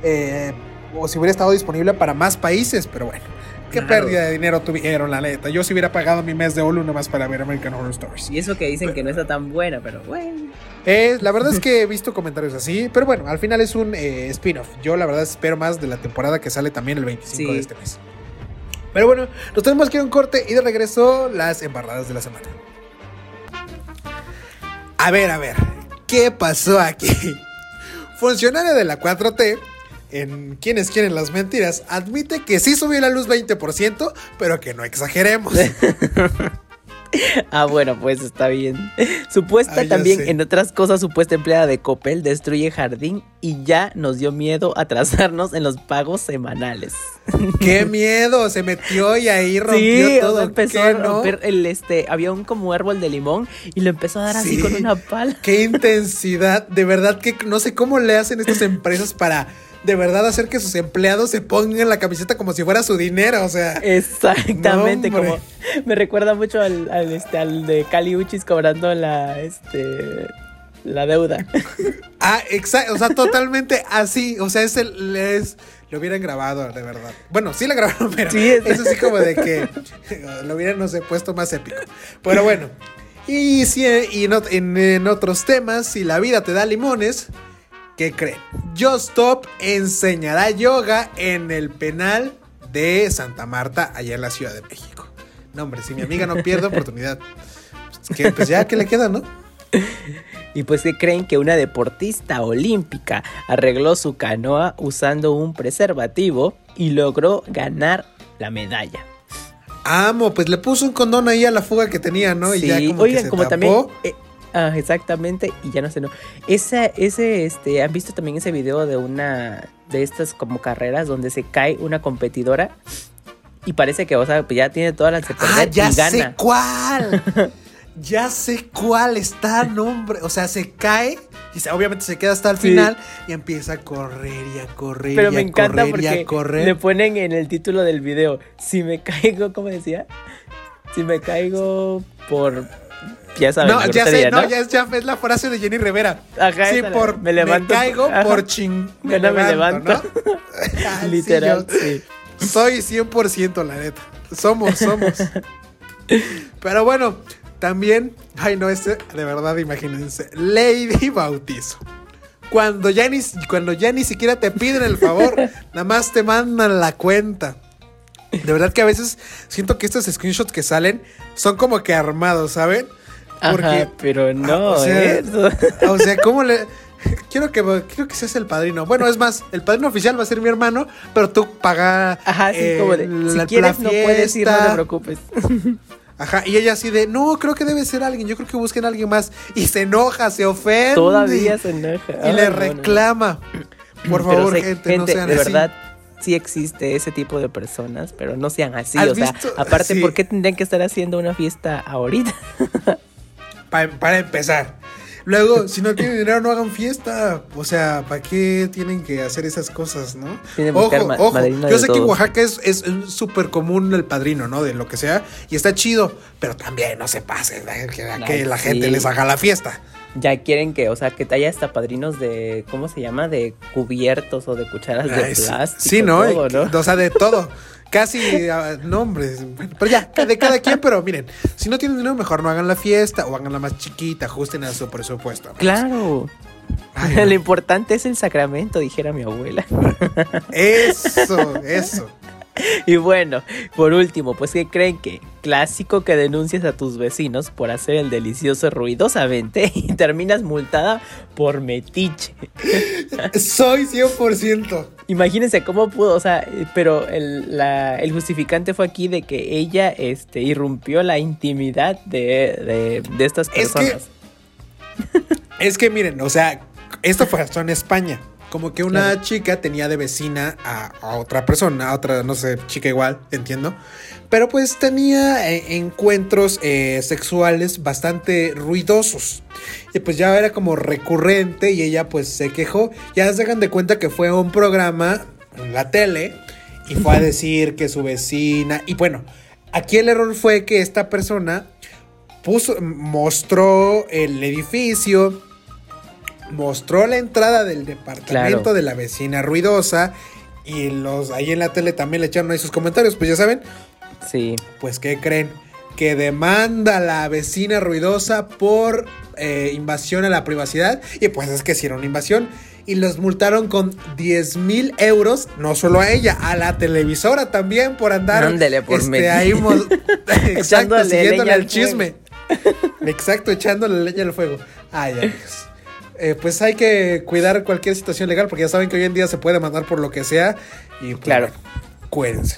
eh, o si hubiera estado disponible para más países, pero bueno. Qué pérdida de dinero tuvieron, la neta. Yo si hubiera pagado mi mes de Hulu nomás para ver American Horror Stories. Y eso que dicen que no está tan buena, pero bueno. la verdad es que he visto comentarios así, pero bueno, al final es un eh, spin-off. Yo la verdad espero más de la temporada que sale también el 25 de este mes. Pero bueno, nos tenemos que ir a un corte y de regreso las embarradas de la semana. A ver, a ver, ¿qué pasó aquí? Funcionario de la 4T en Quienes quieren las mentiras, admite que sí subió la luz 20%, pero que no exageremos. Ah, bueno, pues está bien. Supuesta Ah, también, sé. en otras cosas, supuesta empleada de Coppel destruye jardín y ya nos dio miedo atrasarnos en los pagos semanales. ¡Qué miedo! Se metió y ahí rompió sí, todo. empezó ¿Qué, a no? romper el este, había un como árbol de limón y lo empezó a dar así Sí. con una pala. ¡Qué intensidad! De verdad que no sé cómo le hacen estas empresas para de verdad hacer que sus empleados se pongan la camiseta como si fuera su dinero. O sea, Exactamente, No, como me recuerda mucho al, al, este al de Cali Uchis cobrando la este la deuda. ah, exacto, o sea, totalmente así. O sea, es el, es, lo hubieran grabado, de verdad. Bueno, sí lo grabaron, pero Sí, es- es así como de que lo hubieran, no sé, puesto más épico. Pero bueno, y, si, y en, ot- en- en otros temas, si la vida te da limones, ¿qué creen? Just Stop enseñará yoga en el penal de Santa Marta, allá en la Ciudad de México. No, hombre, si mi amiga no pierde oportunidad, pues, que, pues ya, ¿qué le queda, no? Y pues que creen que una deportista olímpica arregló su canoa usando un preservativo y logró ganar la medalla. Amo, pues le puso un condón ahí a la fuga que tenía, ¿no? Y ya como oigan, que se como tapó. también. eh, ah, exactamente, y ya no sé, no. Esa, ese, este, ¿han visto también ese video de una de estas como carreras donde se cae una competidora? Y parece que, o sea, pues ya tiene todas las de Ah, ya y gana. sé cuál. ya sé cuál está, nombre. O sea, se cae y se- obviamente se queda hasta el Sí. final y empieza a correr y a correr Pero y me a encanta correr y a porque correr. le ponen en el título del video, si me caigo, ¿cómo decía? Si me caigo por... Ya saben, No, ya sé, no, ¿no? ya es, ya es la frase de Jenny Rivera. Ajá, sí, por me levanto, caigo ajá. por ching. No me levanto. Literal, sí. Soy 100% la neta. Somos, somos. Pero bueno, también, ay no, este, de verdad, imagínense, Lady Bautizo. Cuando ya, ni, cuando ya ni siquiera te piden el favor, nada más te mandan la cuenta. De verdad que a veces siento que estos screenshots que salen son como que armados, ¿saben? Ajá, pero no, o sea, eso. o sea, ¿cómo le.? Quiero que, quiero que seas el padrino. Bueno, es más, el padrino oficial va a ser mi hermano, pero tú paga. Ajá, sí, eh, como de, si la- quieres la no puedes ir, no te preocupes. Ajá, y ella así de, no, creo que debe ser alguien, yo creo que busquen a alguien más. Y se enoja, se ofende. Todavía se enoja. Y Ay, le no, no. reclama. Por favor, gente, no sean de así. verdad sí existe ese tipo de personas, pero no sean así. ¿Has O sea, visto? aparte, Sí. ¿por qué tendrían que estar haciendo una fiesta ahorita? Pa- para empezar. Luego, si no tienen dinero, no hagan fiesta. O sea, ¿para qué tienen que hacer esas cosas, no? Ojo, ojo. Yo sé que en. Oaxaca es es súper común el padrino, ¿no? De lo que sea. Y está chido. Pero también no se pase ¿eh? que, que la sí. gente les haga la fiesta. Ya quieren que, o sea, que haya hasta padrinos de, ¿cómo se llama? De cubiertos o de cucharas de Ay, plástico. sí, ¿no? todo, ¿no? O sea, de todo. Casi ah, nombres. Pero ya, de cada quien, pero miren, si no tienen dinero, mejor no hagan la fiesta o háganla más chiquita, ajusten a su presupuesto. Claro. Ay, no. Lo importante es el sacramento, dijera mi abuela. Eso, eso. Y bueno, por último, pues que creen que clásico que denuncias a tus vecinos por hacer el delicioso ruidosamente y terminas multada por metiche. Soy 100%. Imagínense cómo pudo, o sea, pero el, la- el justificante fue aquí de que ella este, irrumpió la intimidad de, de- de estas Es que- personas. Es que miren, o sea, esto pasó en España. Como que una Claro. chica tenía de vecina a, a otra persona, a otra, no sé, chica igual, entiendo. Pero pues tenía eh, encuentros eh, sexuales bastante ruidosos. Y pues ya era como recurrente y ella pues se quejó. Ya se hagan de cuenta que fue a un programa en la tele y fue a decir que su vecina... Y bueno, aquí el error fue que esta persona puso, mostró el edificio, mostró la entrada del departamento Claro. de la vecina ruidosa y los ahí en la tele también le echaron ahí sus comentarios, pues ya saben, Sí. pues ¿qué creen? Que demanda a la vecina ruidosa por eh, invasión a la privacidad y pues es que hicieron una invasión y los multaron con 10 mil euros, no solo a ella, a la televisora también por andar Ándele, por este, ahí exacto, siguiéndole al chisme. Exacto, echándole leña al fuego. Ay, amigos. Eh, pues hay que cuidar cualquier situación legal porque ya saben que hoy en día se puede mandar por lo que sea y pues, Claro. cuídense.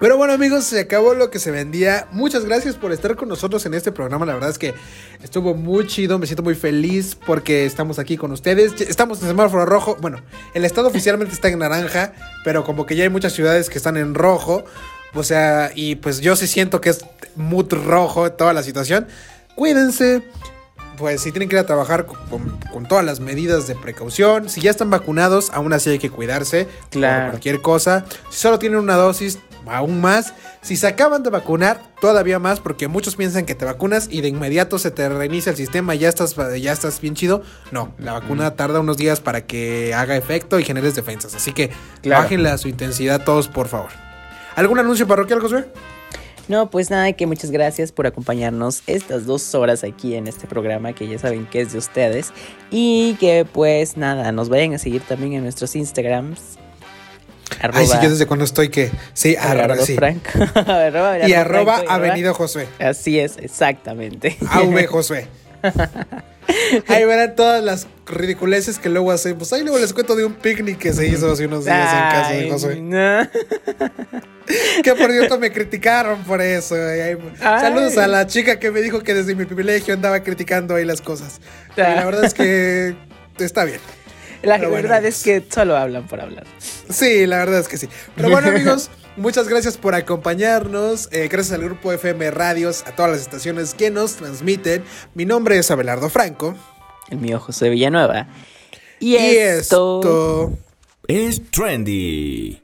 Pero bueno amigos, se acabó lo que se vendía. Muchas gracias por estar con nosotros en este programa. La verdad es que estuvo muy chido. Me siento muy feliz porque estamos aquí con ustedes. Estamos en semáforo rojo. Bueno, el estado oficialmente está en naranja, pero como que ya hay muchas ciudades que están en rojo. O sea, y pues yo sí siento que es muy rojo toda la situación. Cuídense. Pues si tienen que ir a trabajar con, con todas las medidas de precaución. Si ya están vacunados, aún así hay que cuidarse. Claro. Por cualquier cosa. Si solo tienen una dosis, aún más. Si se acaban de vacunar, todavía más, porque muchos piensan que te vacunas y de inmediato se te reinicia el sistema y ya estás, ya estás bien chido. No, la vacuna tarda unos días para que haga efecto y generes defensas. Así que Claro. bájenle a su intensidad todos, por favor. ¿Algún anuncio parroquial, Josué? No, pues nada, que muchas gracias por acompañarnos estas dos horas aquí en este programa que ya saben que es de ustedes. Y que pues nada, nos vayan a seguir también en nuestros Instagrams. Ay, sí, yo desde cuando estoy que. Sí, arroba, sí. Franco. Arroba Y arroba Franco, Avenido Josué. Así es, exactamente. AV Josué. Ahí verán todas las ridiculeces que luego hacemos. Ahí luego les cuento de un picnic que se hizo hace unos días en casa de no. Que por cierto me criticaron por eso. Ay. Saludos a la chica que me dijo que desde mi privilegio andaba criticando ahí las cosas. Y la verdad es que está bien. La Pero verdad es que solo hablan por hablar. Sí, la verdad es que sí. Pero bueno, amigos, muchas gracias por acompañarnos. Eh, gracias al grupo FM Radios, a todas las estaciones que nos transmiten. Mi nombre es Abelardo Franco. El mío José Villanueva. Y, Y esto... esto Es trendy.